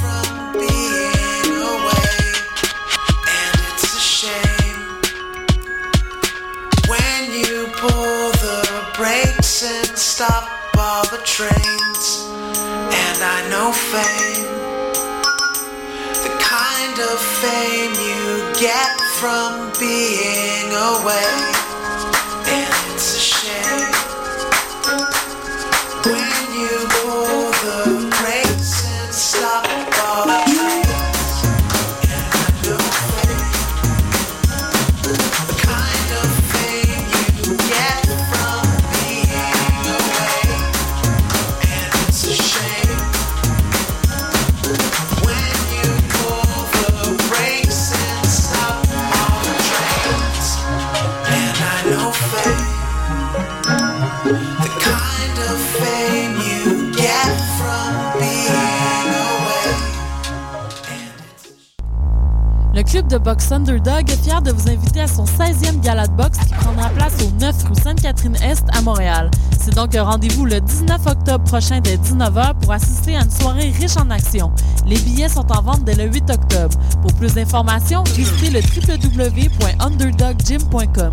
from being away. And it's a shame When you pull the brakes and stop all the trains. And I know pain The kind of pain you get from being away. It's a shame de boxe Underdog est fier de vous inviter à son 16e gala de boxe qui prendra place au 9 rue Sainte-Catherine-Est à Montréal. C'est donc un rendez-vous le 19 octobre prochain dès 19h pour assister à une soirée riche en action. Les billets sont en vente dès le 8 octobre. Pour plus d'informations, visitez le www.underdoggym.com.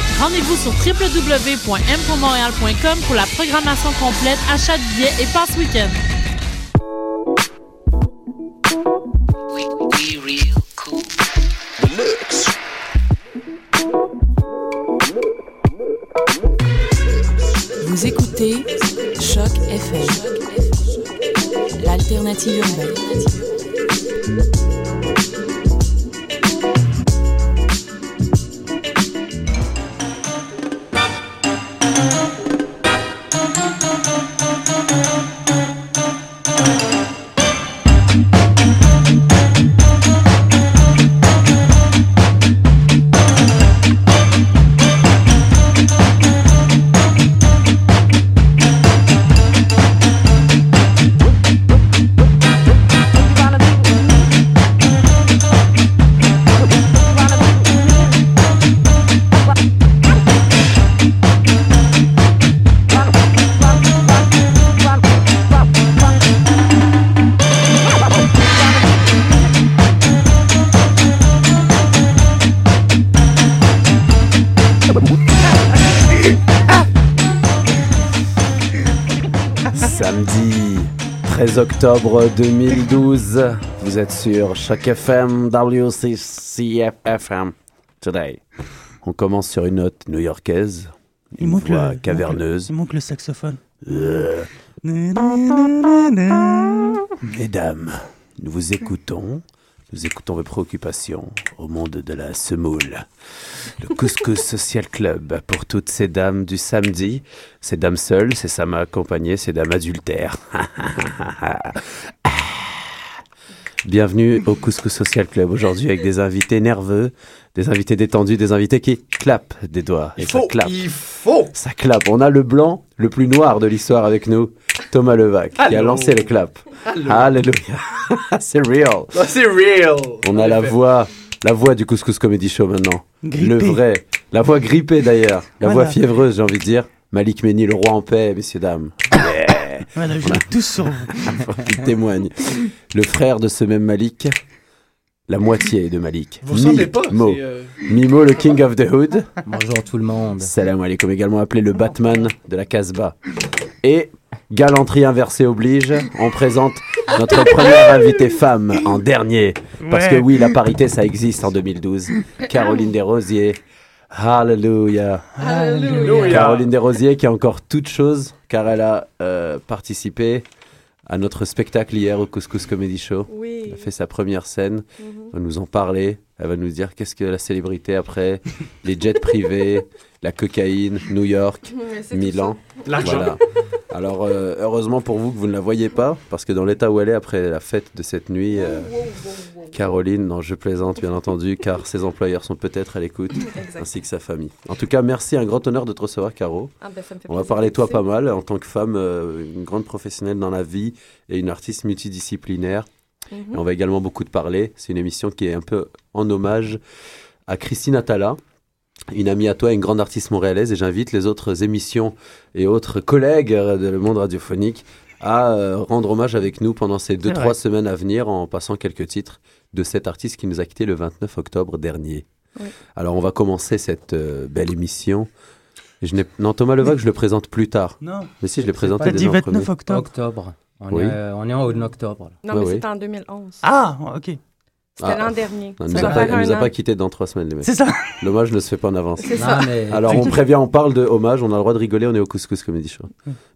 Rendez-vous sur www.mpourmontréal.com pour la programmation complète, achat de billets et passe week-end. Vous écoutez Choc FM, l'alternative urbaine. Octobre 2012, vous êtes sur Choc FM WCCFM Today. On commence sur une note new-yorkaise, Il une manque voix le- il caverneuse. Il manque le saxophone. Euh, Mesdames, nous vous écoutons. Nous écoutons vos préoccupations au monde de la semoule. Le Couscous Social Club pour toutes ces dames du samedi. Ces dames seules, ces dames accompagnées, ces dames adultères. Bienvenue au Couscous Social Club aujourd'hui avec des invités nerveux, des invités détendus, des invités qui clapent des doigts. Et Il ça faut, clappe. il faut. Ça clappe. On a le blanc le plus noir de l'histoire avec nous, Thomas Levac, qui a lancé les claps. Allô. Alléluia. C'est real. Ah, C'est real. On a la voix, la voix du Couscous Comedy Show maintenant. Grippé. Le vrai. La voix grippée d'ailleurs. La Voilà. voix fiévreuse, j'ai envie de dire. Malik Meni, le roi en paix, messieurs, dames. Yeah. Voilà, je Voilà. mets tous sur vous. Il témoigne. Le frère de ce même Malik. La moitié de Malik. Vous ressemblez pas. Euh, Mimo, le king of the hood. Bonjour tout le monde. Salam alaikum, également appelé le Batman de la Casbah. Et Galanterie inversée oblige. On présente notre première invitée femme en dernier. Parce que oui, la parité, ça existe en 2012. Caroline Desrosiers. Hallelujah. Caroline Desrosiers qui est encore toute chose car elle a euh, participé à notre spectacle hier au Couscous Comedy Show. Oui. Elle a fait sa première scène. Mhm. Elle va nous en parler. Elle va nous dire qu'est-ce que la célébrité après, les jets privés, la cocaïne, New York, Milan. L'argent. Voilà. Alors, euh, heureusement pour vous que vous ne la voyez pas, parce que dans l'état où elle est après la fête de cette nuit, euh, Caroline, non, je plaisante bien entendu, car ses employeurs sont peut-être à l'écoute, ainsi que sa famille. En tout cas, merci, un grand honneur de te recevoir, Caro. Ah, ben, ça me fait On va parler de toi pas mal, en tant que femme, euh, une grande professionnelle dans la vie et une artiste multidisciplinaire. Mhm. Et on va également beaucoup te parler. C'est une émission qui est un peu en hommage à Christine Attala, une amie à toi, une grande artiste montréalaise. Et j'invite les autres émissions et autres collègues de le monde radiophonique à euh, rendre hommage avec nous pendant ces deux, trois semaines à venir en passant quelques titres de cet artiste qui nous a quittés le 29 octobre dernier. Oui. Alors, on va commencer cette euh, belle émission. Je. Non, Thomas Levac, je le présente plus tard. Non, Mais si, je l'ai pas présenté T'as déjà dit en 29 premier. octobre. octobre. On, Oui. est, euh, on est en octobre. là. Non, mais oui. c'était en 2011. Ah, ok. C'était Ah. l'an dernier. Non, Ça il nous a pas, nous a pas quittés dans trois semaines, les mecs. C'est ça. L'hommage ne se fait pas en avance. C'est Non, ça. mais Alors on prévient, on parle de hommage, on a le droit de rigoler, on est au Couscous Comedy Show.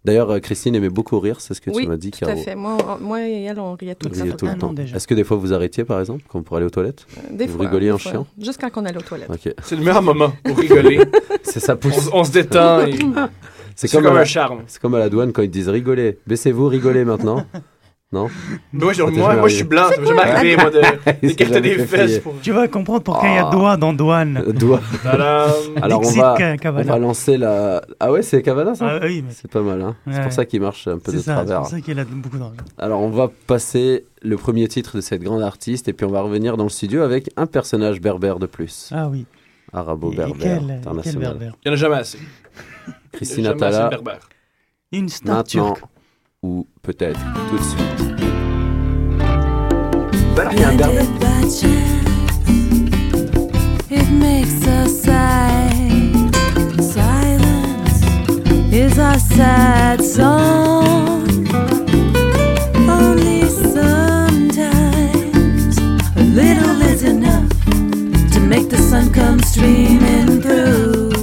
D'ailleurs, euh, Christine aimait beaucoup rire, c'est ce que Oui, tu m'as dit, tout à fait. Moi, on- moi et elle, on riait tout riez temps. tout le Ah temps. déjà. Est-ce que des fois vous arrêtiez, par exemple, comme pour aller aux toilettes Des Vous fois, rigoliez des en fois. chiant Juste quand on allait aux toilettes. Ok. C'est le meilleur moment pour rigoler. C'est ça on, pousse. on se détend et C'est c'est comme, un la- charme. c'est comme à la douane quand ils disent rigolez. Baissez-vous, rigolez maintenant. Non Moi, je, moi, moi, je suis blanc. Jamais arrivé, moi, de- des fesses pour. Tu vas comprendre pourquoi il y a Ah. doigt dans douane. Doigt. Alors on va, on va lancer la. Ah ouais, c'est Cavana ça Ah oui, mais C'est pas mal, hein C'est pour ça qu'il marche un peu c'est de ça, c'est travers. pour ça qu'il a beaucoup d'argent. Alors on va passer le premier titre de cette grande artiste et puis on va revenir dans le studio avec un personnage berbère de plus. Ah oui. Arabo-berbère quel, quel international. berbère Il y en a jamais assez. Christine Attala, berbères. Une star maintenant turque. ou peut-être tout de suite. It makes us sigh. Silence is our sad song. Only sometimes a little is enough to make the sun come streaming through.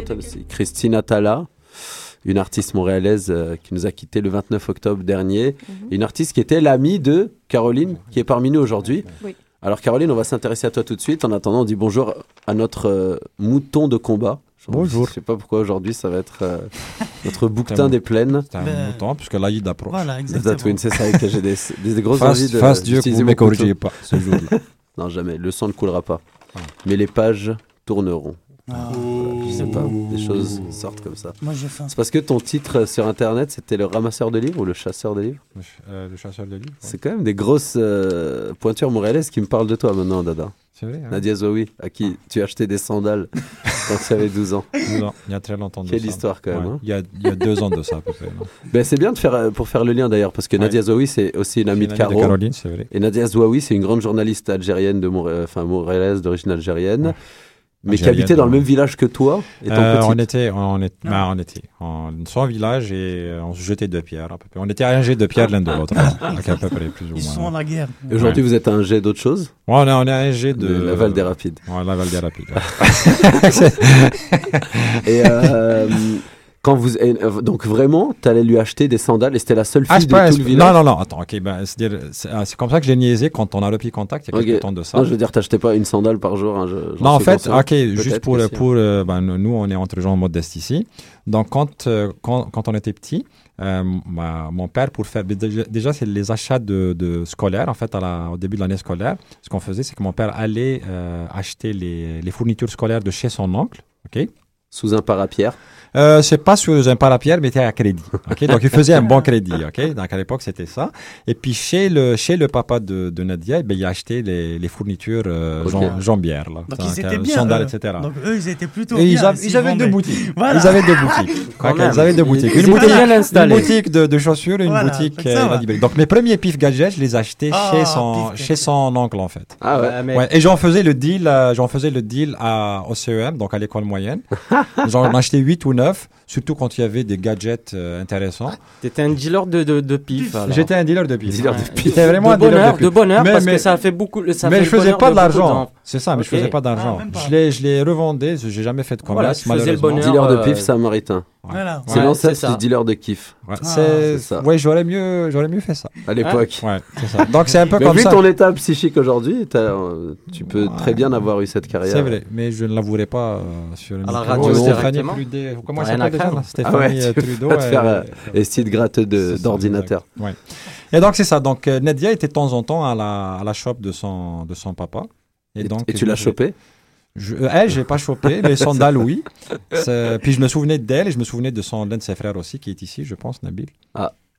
Time. Originaire de la montagne aussi. Christine Attala, une artiste montréalaise euh, qui nous a quitté le 29 octobre dernier. Mhm. Une artiste qui était l'amie de Caroline, qui est parmi nous aujourd'hui. Oui. Alors Caroline, on va s'intéresser à toi tout de suite. En attendant, on dit bonjour à notre euh, mouton de combat. Je- Bonjour. Je sais pas pourquoi aujourd'hui ça va être euh, notre bouquetin des plaines. C'est un Ben, mouton, puisque l'Aïd approche. Voilà, The exactement. C'est ça que j'ai des, des, des grosses envies de fasse Dieu vous ne pas ce jour-là. Non, jamais. Le sang ne coulera pas. Ah. Mais les pages tourneront. Ah, Voilà, je sais pas, des choses sortent comme ça. moi, j'ai faim. C'est parce que ton titre sur internet c'était le ramasseur de livres ou le chasseur de livres? Le ch- euh, le chasseur de livres. ouais. C'est quand même des grosses euh, pointures montréalaises qui me parlent de toi maintenant, Dada. C'est vrai. hein. Nadia Zoui, à qui tu as acheté des sandales quand tu avais 12 ans. Non, il y a très longtemps de Quelle ça. histoire, quand même, Ouais, hein. il, y a, il y a deux ans de ça à peu près. Ben, c'est bien de faire, euh, pour faire le lien d'ailleurs, parce que Ouais. Nadia Zoui, c'est aussi une amie de C'est une amie Caro. Caroline, c'est vrai. Et Nadia Zouaoui, c'est une grande journaliste algérienne, de enfin montréalaise d'origine algérienne, Ouais. Mais qui habitait dans le même village que toi, étant Euh, on était, on, est, Ah. bah, on était en son village et euh, on se jetait de pierres à peu près. On était âgés de pierres l'un de l'autre, hein, à peu près plus ou Ils sont moins. en la guerre. Et Aujourd'hui, vous êtes un jet d'autre chose Ouais, on est, on est âgés de, De Laval des Rapides. Ouais, Laval des Rapides. ouais. Et euh, quand vous, euh, donc vraiment, t'allais lui acheter des sandales et c'était la seule Ah, fille c'est de pas- tout le village? non, non, non, attends, ok, ben, c'est ah, c'est comme ça que j'ai niaisé quand on a repris contact il y a Ok. quelques temps de ça. Non, je veux dire, t'achetais pas une sandale par jour. hein, je- Non, en fait, conscient. ok, juste pour, que si, hein. pour euh, ben, nous, on est entre gens modestes ici. Donc, quand, euh, quand, quand on était petit, euh, ma- mon père, pour faire. Déjà, déjà, c'est les achats de, de scolaires, en fait, à la- au début de l'année scolaire. Ce qu'on faisait, c'est que mon père allait euh, acheter les, les fournitures scolaires de chez son oncle. ok? Sous un parapierre. euh, c'est pas sur un parapierre, mais c'était à crédit. ok? Donc, il faisait un bon crédit. ok? Donc, à l'époque, c'était ça. Et puis, chez le, chez le papa de, de Nadia, eh ben, il a acheté les, les fournitures euh, Ok. jam- jambières. Là. Donc, ils étaient euh, bien. Sandales, eux. etc. Donc, eux, ils étaient plutôt Et bien. ils avaient deux boutiques. Voilà. Ils avaient deux boutiques. Quand Ok, même. ils avaient deux boutiques. Une boutique, bien une installés. boutique de, de chaussures et une Voilà, boutique euh. Donc mes premiers pif gadgets, je les achetais Ah, chez, son, chez son oncle en fait. Ah ouais. Ouais, mais Ouais, et j'en faisais le deal, euh, j'en faisais le deal à, au CEM, donc à l'école moyenne. J'en achetais 8 ou 9, surtout quand il y avait des gadgets euh, intéressants. t'étais un dealer de, de, de pif. J'étais un dealer de pif. Dealer de Ouais. pif. J'étais vraiment de un dealer bonheur, de pif. de bonheur, Mais- parce mais- que ça fait beaucoup. Ça mais fait je faisais pas de l'argent. C'est ça, mais je Ok. faisais pas d'argent. Ah, je les, je les revendais, j'ai jamais fait de Voilà, commerce, tu faisais le bonheur. Dealer de euh, pif samaritain. Voilà. C'est Ouais, l'ancêtre du dealer de kiff Ouais, Ah, c'est ça. Ouais, j'aurais mieux, j'aurais mieux fait ça. à l'époque. Ouais, c'est ça. Donc c'est un peu Mais comme vu ça. ton état psychique aujourd'hui, euh, tu peux Ouais. très bien avoir eu cette carrière. C'est vrai, mais je ne l'avouerai pas euh, sur le À la radio, Stéphanie directement. Prudé- comment elle rien à s'appelle là Ah Stéphanie ouais, euh, tu Trudeau. vas te elle- faire euh, elle- esti de gratteux d'ordinateur. Ouais. Et donc c'est ça. Donc Nadia était de temps en temps à la, à la shop de son, de son papa. Et, donc, et tu l'as chopé? Je, euh, Elle, j'ai pas chopé, les sandales, oui. Puis je me souvenais d'elle et je me souvenais de son l'un de ses frères aussi qui est ici, je pense, Nabil.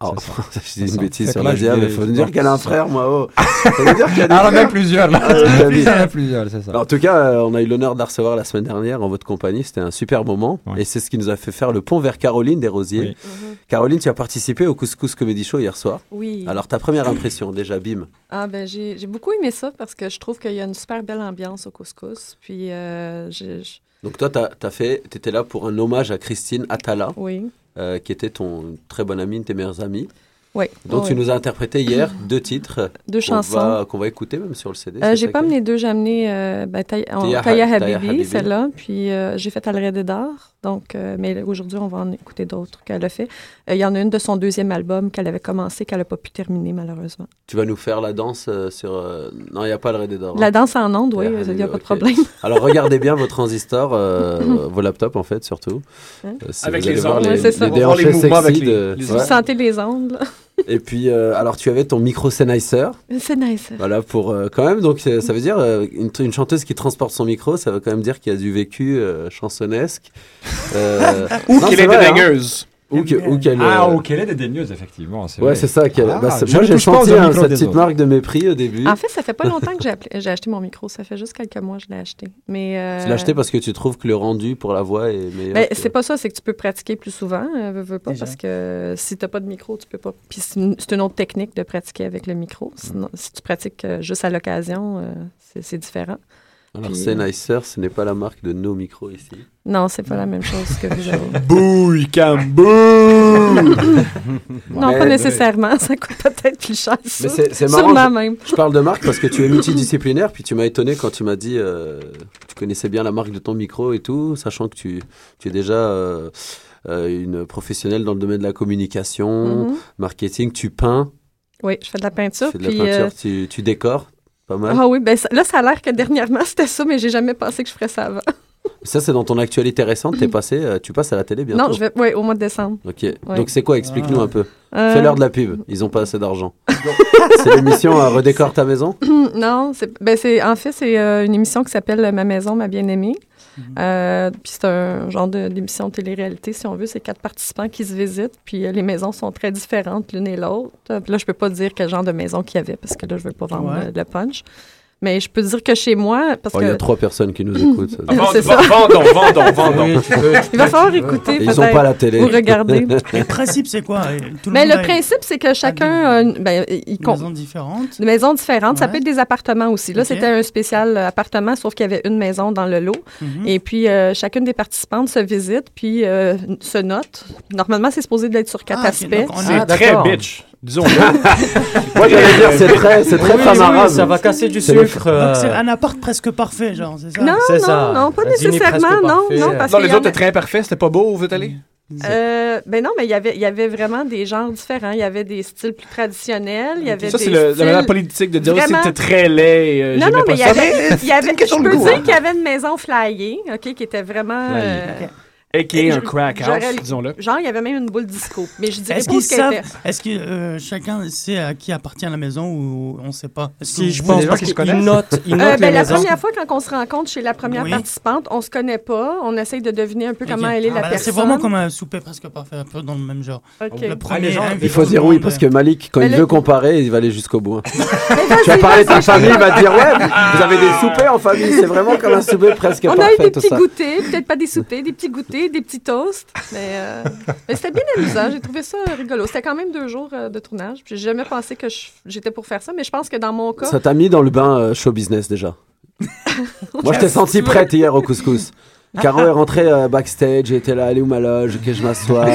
Oh, C'est je dis ça. une bêtise sur je mais vais- faut me dire qu'elle a un frère, moi. Oh. Ça veut dire qu'il y a Ah, il a frères. plusieurs là. Ah. Il en a plusieurs, c'est ça. Alors, en tout cas, euh, on a eu l'honneur de la recevoir la semaine dernière en votre compagnie. C'était un super moment. Ouais. Et c'est ce qui nous a fait faire le pont vers Caroline des Rosiers. Oui. Mhm. Caroline, tu as participé au Couscous Comedy Show hier soir. Oui. Alors, ta première impression, déjà, bim. Ah ben j'ai j'ai beaucoup aimé ça parce que je trouve qu'il y a une super belle ambiance au couscous. Puis euh, j'ai- Donc, toi, tu as, fait, tu étais là pour un hommage à Christine Atala, oui. Euh, qui était ton très bonne amie, une de tes meilleures amies. Oui. dont oui. tu nous as interprété hier deux titres Deux qu'on chansons. va, qu'on va écouter même sur le CD. Euh, j'ai pas amené deux, j'ai amené euh, ben, Taya on- Taya Taya Ha- Taya Habibi, Habibi. celle-là, puis euh, j'ai fait Al d'Or. Donc, euh, mais aujourd'hui, on va en écouter d'autres qu'elle a fait. Euh, Il y en a une de son deuxième album qu'elle avait commencé, qu'elle n'a pas pu terminer, malheureusement. Tu vas nous faire la danse euh, sur. euh, Non, il n'y a pas le Ré d'or. La danse en ondes, oui, il n'y a pas de problème. Alors regardez bien vos transistors, euh, vos laptops en fait surtout. Hein? Euh, si Avec les ondes. les, Ouais, c'est ça. les les déhanchés mouvements avec sexy les- de- les Vous sentez les ondes, là? Et puis euh, alors tu avais ton micro Sennheiser, nice. voilà pour euh, quand même donc euh, ça veut dire euh, une, une chanteuse qui transporte son micro, ça veut quand même dire qu'il y a du vécu euh, chansonesque. Euh, Ou c'est est vrai, hein. Ou que- ou qu'elle. Ah, euh, ok, elle est dédaigneuse, effectivement. c'est Ouais, c'est ça. qu'elle- Ah, bah, c'est- moi, j'ai senti hein, des petite autres. marque de mépris au début. En fait, ça fait pas longtemps que j'ai appelé- j'ai acheté mon micro. Ça fait juste quelques mois que je l'ai acheté. Mais, euh, Tu l'as acheté parce que tu trouves que le rendu pour la voix est meilleur. Ben, que- c'est pas ça, c'est que tu peux pratiquer plus souvent, euh, veux, veux pas, Déjà. parce que si t'as pas de micro, tu peux pas. Puis c'est une, autre technique de pratiquer avec le micro. Sinon, si tu pratiques euh, juste à l'occasion, euh, c'est c'est différent. Alors Sennheiser, ce n'est pas la marque de nos micros ici. Non, c'est pas la même chose que vous avez. Bouille, cam, bouh! non, Mais- pas nécessairement. Ça coûte peut-être plus cher. Mais c'est c'est marrant. Même. Je parle de marque parce que tu es multidisciplinaire, puis tu m'as étonné quand tu m'as dit euh, tu connaissais bien la marque de ton micro et tout, sachant que tu, tu es déjà euh, euh, une professionnelle dans le domaine de la communication, Mhm. marketing. Tu peins, Oui, je fais de la peinture. tu fais de la puis, peinture, euh, tu, tu décores. Ah oui, ben là, ça a l'air que dernièrement, c'était ça, mais j'ai jamais pensé que je ferais ça avant. Ça, c'est dans ton actualité récente. T'es passé, euh, tu passes à la télé bientôt. Non, je vais, ouais, au mois de décembre. Ok. Donc c'est quoi Explique-nous un peu. Euh, Fais-leur de la pub. Ils ont pas assez d'argent. c'est l'émission euh, Redécore ta maison? non, c'est, ben c'est, en fait, c'est euh, une émission qui s'appelle Ma maison, ma bien-aimée. Euh, puis c'est un genre de, d'émission de télé-réalité, si on veut. C'est quatre participants qui se visitent, puis euh, les maisons sont très différentes l'une et l'autre. Puis là, je peux pas dire quel genre de maison qu'il y avait, parce que là, je veux pas vendre Ouais. le punch. Mais je peux dire que chez moi, parce Oh, que... Il y a trois personnes qui nous écoutent. C'est ça. Vendons, vendons, vendons. Il va falloir écouter, Ils ont peut-être, pas la télé. ou regarder. Le principe, c'est quoi? Tout Mais le a principe, c'est que chacun une, ben, il une compte- maison différente. Des maisons différentes. Ça Ouais. peut être des appartements aussi. Là, c'était un spécial euh, appartement, sauf qu'il y avait une maison dans le lot. Mhm. Et puis, euh, chacune des participantes se visite, puis euh, se note. Normalement, c'est supposé d'être sur quatre Ah, aspects. on C'est Ah, très bitch. Disons-le. Moi, j'allais dire, c'est très, c'est très Oui, ça va casser du sucre. euh, Donc c'est un appart presque parfait, genre, c'est ça? Non, C'est non, ça. non, pas nécessairement, non, parfait, non, euh. parce Non, les autres étaient très imparfaits. C'était pas beau où vous êtes allé? Euh, ben non, mais il y avait, il y avait vraiment des genres différents. Il y avait des styles plus traditionnels. Il y avait Ça, c'est le- la manière politique de dire vraiment- c'était très laid. euh, Non, non, mais il y avait, il y avait je de peux goût, dire hein. qu'il y avait une maison flyée, OK, qui était vraiment... Flyée. Euh, A.k.a. un je- crack house, disons-le. Genre, il y avait même une boule disco. Mais je dirais Est-ce pas qu'ils ce qu'elle était. est-ce que euh, chacun sait à qui appartient la maison ou on sait pas? Est-ce Si, que je vous- pense parce qu'ils notent, ils Euh, ben, les la maisons? première fois, quand on se rencontre chez la première Oui. participante, on se connaît pas. On essaye de deviner un peu comment Ok. elle est Ah, la bah, personne. C'est vraiment comme un souper presque parfait, un peu dans le même genre. Ok. Le premier les gens- invite Il faut tout le dire oui monde, parce que Malik, quand Mais il le- veut comparer, il va aller jusqu'au bout. hein. tu vas parler de ta famille, il va te dire ouais, vous avez des soupers en famille, c'est vraiment comme un souper presque On a eu parfait des tout petits ça. goûters, peut-être pas des soupers, des petits goûters, des petits toasts. Mais, euh, mais c'était bien amusant. J'ai trouvé ça rigolo. C'était quand même deux jours euh, de tournage. Puis J'ai jamais pensé que j'étais pour faire ça, mais je pense que dans mon cas. Ça t'a mis dans le bain euh, show business déjà. Moi, je t'ai senti prête hier au couscous. Caro est rentrée euh, backstage, elle était là, elle est où ma loge, que je m'assois.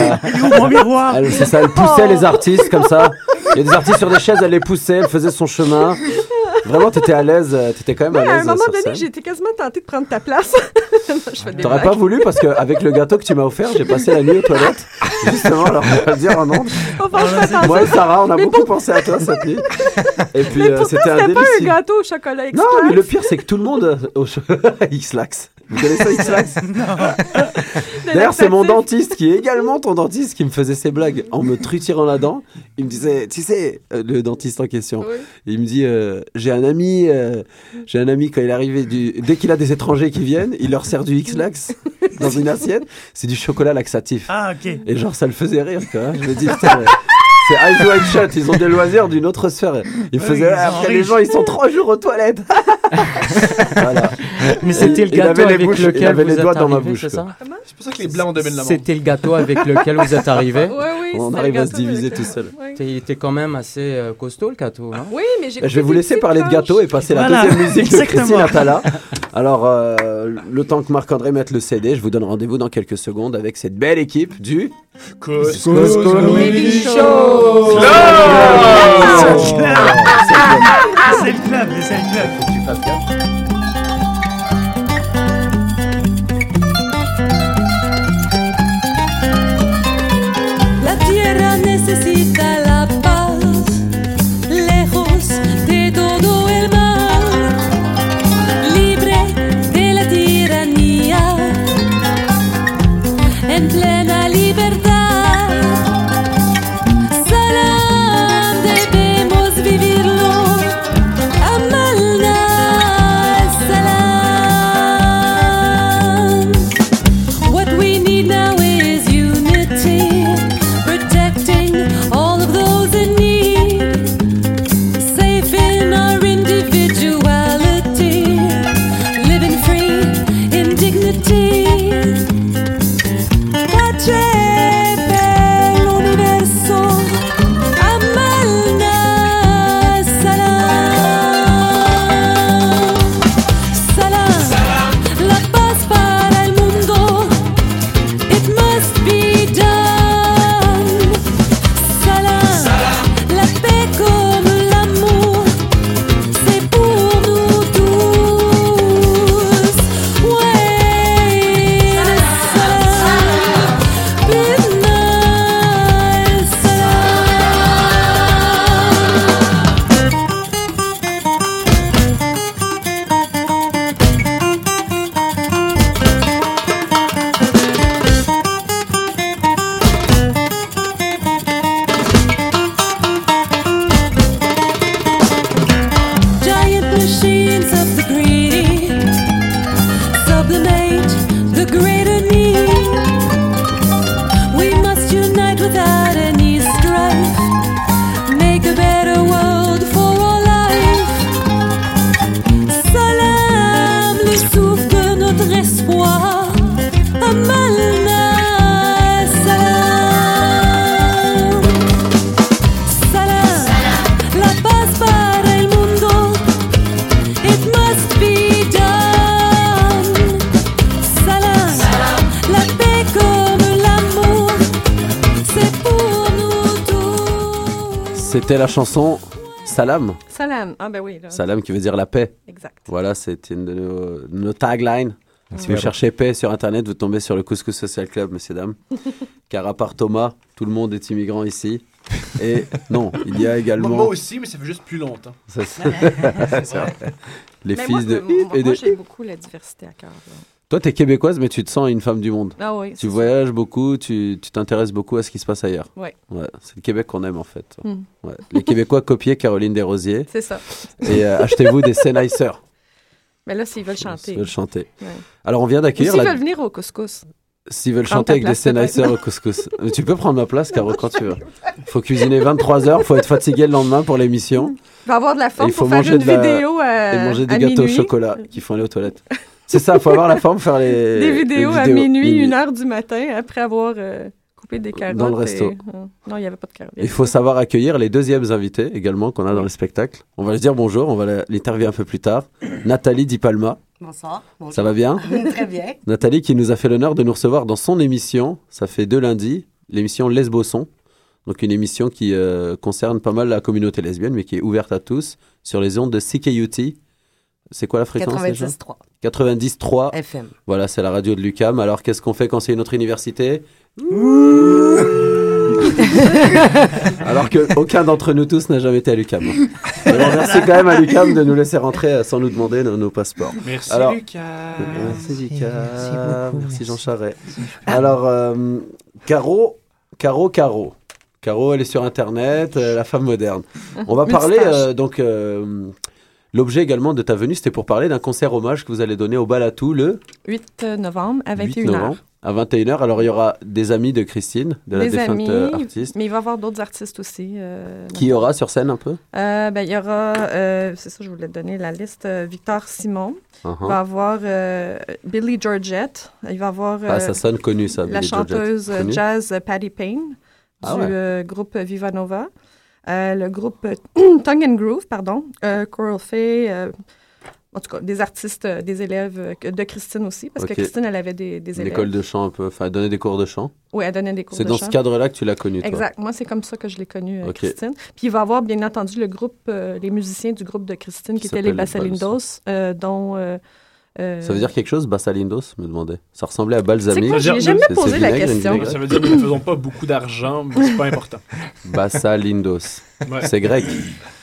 Miroir? Elle, c'est ça, elle poussait les artistes comme ça. Il y a des artistes sur des chaises, elle les poussait, elle faisait son chemin. Vraiment, t'étais à l'aise, euh, t'étais quand même Ouais, à à un l'aise moment donné, été quasiment tentée de prendre ta place. T'aurais pas voulu parce qu'avec le gâteau que tu m'as offert, j'ai passé la nuit aux toilettes. Justement, alors on va dire en ondes. Moi et Sarah, on a Mais beaucoup pensé à toi cette nuit. Et puis euh, c'était un c'était pas un gâteau au chocolat Non, extra. mais le pire, c'est que tout le monde euh, au X-Lax. Vous connaissez X-Lax D'ailleurs, c'est mon dentiste qui est également ton dentiste qui me faisait ces blagues en me trutirant la dent. Il me disait, tu sais, euh, le dentiste en question, il me dit, euh, j'ai un ami, euh, j'ai un ami quand il est arrivé du, dès qu'il a des étrangers qui viennent, il leur sert du X-Lax dans une assiette. C'est du chocolat laxatif. Ah, ok. Et genre, ça le faisait rire, quoi. Je me dis, c'est Eyes Wide Shut, ils ont des loisirs d'une autre sphère. Ils faisaient, ils ah, après les gens, ils sont trois jours aux toilettes. voilà. Mais c'était le Il avait gâteau les avec bouches- il lequel avait vous les êtes doigts dans ma arrivé, bouche, c'est ça C'est pour ça que les blancs le monde. C'était le gâteau avec lequel vous êtes arrivé. Oui, oui, On arrive à se diviser tout seul. Oui. T'es t'es quand même assez euh, costaud le gâteau, non Oui, mais j'ai Je vais vous laisser parler de gâteau et passer la deuxième musique de. Christine Atala. Alors, euh, le temps que Marc-André mette le CD, je vous donne rendez-vous dans quelques secondes avec cette belle équipe du Couscous Comedy Show. C'est le club, c'est le club. Faut que tu fasses gaffe. La chanson Salam. Salam. Ah, ben oui. là. Salam qui veut dire la paix. Exact. Voilà, c'est une de nos, taglines. Si vous cherchez paix sur Internet, vous tombez sur le Couscous Social Club, messieurs, dames. Car à part Thomas, tout le monde est immigrant ici. Et non, il y a également... Moi aussi, mais ça fait juste plus longtemps. Ça, c'est- c'est vrai. Les Mais fils moi, de... moi, et moi, de- j'ai beaucoup la diversité à cœur. là. Toi, t'es québécoise, mais tu te sens une femme du monde. Ah oui, Tu voyages beaucoup, tu tu t'intéresses beaucoup à ce qui se passe ailleurs. Ouais. c'est le Québec qu'on aime en fait. Mm. Ouais. Les Québécois copiez Caroline Desrosiers. C'est ça. Et euh, achetez-vous des Sennheiser. Mais là, s'ils veulent chanter. S'ils veulent chanter. Ouais. Alors, on vient d'accueillir. S'ils la- veulent venir au couscous. S'ils veulent chanter avec des place. Sennheiser au couscous. Euh, tu peux prendre ma place, Caro, quand tu veux. faut cuisiner 23 heures, faut être fatigué le lendemain pour l'émission. Il va avoir de la forme il faut pour faire manger une la- vidéo à, et manger des à gâteaux au chocolat qui font aller aux toilettes. C'est ça, faut avoir la forme, faire les. Des les vidéos à minuit, une heure du matin, après avoir euh, coupé des carottes. Dans le resto. et- euh, non, il n'y avait pas de carottes. Il faut savoir accueillir les deuxièmes invités également qu'on a dans le spectacle. On va leur dire bonjour, on va l'interviewer un peu plus tard. Nathalie Di Palma. Bonsoir. bonjour. Ça va bien Très bien. Nathalie qui nous a fait l'honneur de nous recevoir dans son émission, ça fait deux lundis, l'émission Lesbosson. Donc une émission qui euh, concerne pas mal la communauté lesbienne, mais qui est ouverte à tous sur les ondes de CKUT. C'est quoi la fréquence déjà 96.3. 93 FM. Voilà, c'est la radio de l'UCAM. Alors qu'est-ce qu'on fait quand c'est une autre université Alors que aucun d'entre nous tous n'a jamais été à l'UCAM. Alors merci quand même à l'UCAM de nous laisser rentrer euh, sans nous demander nos, nos passeports. Merci, Alors, Lucas. Merci Lucas. Merci, Jean Charest. Alors, euh, Caro, Caro, Caro. Caro, elle est sur Internet, euh, la femme moderne. On va parler, euh, donc, euh, l'objet également de ta venue, c'était pour parler d'un concert hommage que vous allez donner au Balatou le 8 novembre à 8 21h. novembre à 21h. Alors, il y aura des amis de Christine, de la Des défunte amis, euh, artiste. mais il va y avoir d'autres artistes aussi. euh, Qui y aura sur scène un peu? Euh, ben, il y aura, c'est ça, je voulais te donner la liste, Victor Simon. Uh-huh. Il va y avoir Billy Georgette. Il va y avoir Ah, ça sonne connu, ça, la chanteuse jazz Patty Payne Ah du ouais. groupe Viva Nova. Euh, le groupe euh, Tongue and Groove, pardon. Euh, Coral Fay. en tout cas, des artistes, des élèves de Christine aussi, parce que Christine, elle avait des, élèves. école de chant un peu, enfin, donner des cours de chant. Oui, elle donnait des cours C'est de dans chant. ce cadre-là que tu l'as connue, toi. Exact. Moi, c'est comme ça que je l'ai connue. Christine. Puis il va y avoir, bien entendu, le groupe, euh, les musiciens du groupe de Christine, qui Qui étaient les Bassalindos, euh, dont... euh, Ça veut dire quelque chose, Bassalindos, me demandais. Ça ressemblait à balsamique. J'ai C'est- jamais posé la question. Ça veut dire que nous ne faisons pas beaucoup d'argent, mais c'est pas important. Bassalindos. Ouais. C'est grec.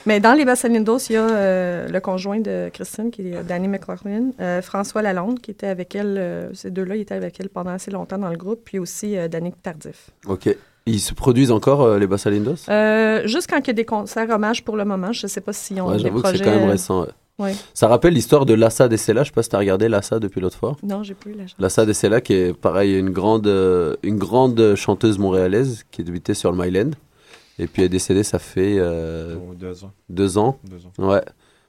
Mais dans les Bassalindos, il y a euh, le conjoint de Christine, qui est Danny McLaughlin, euh, François Lalonde, qui était avec elle, euh, ces deux-là, ils étaient avec elle pendant assez longtemps dans le groupe, puis aussi euh, Danick Tardif. Ok. Ils se produisent encore, euh, les Bassalindos? Euh, juste quand il y a des concerts hommages pour le moment, je ne sais pas s'ils ont Ouais, des j'avoue que projets... c'est quand même euh, récent. ouais. Ouais. Ça rappelle l'histoire de Lassa Dessela. Je sais pas si tu as regardé Lassa depuis l'autre fois. Non, j'ai pas eu la chance. Lassa Dessela, qui est pareil, une grande, euh, une grande chanteuse montréalaise qui débutait sur le Myland. Et puis elle est décédée, ça fait euh, Oh, deux ans. deux ans. Deux ans. Ouais.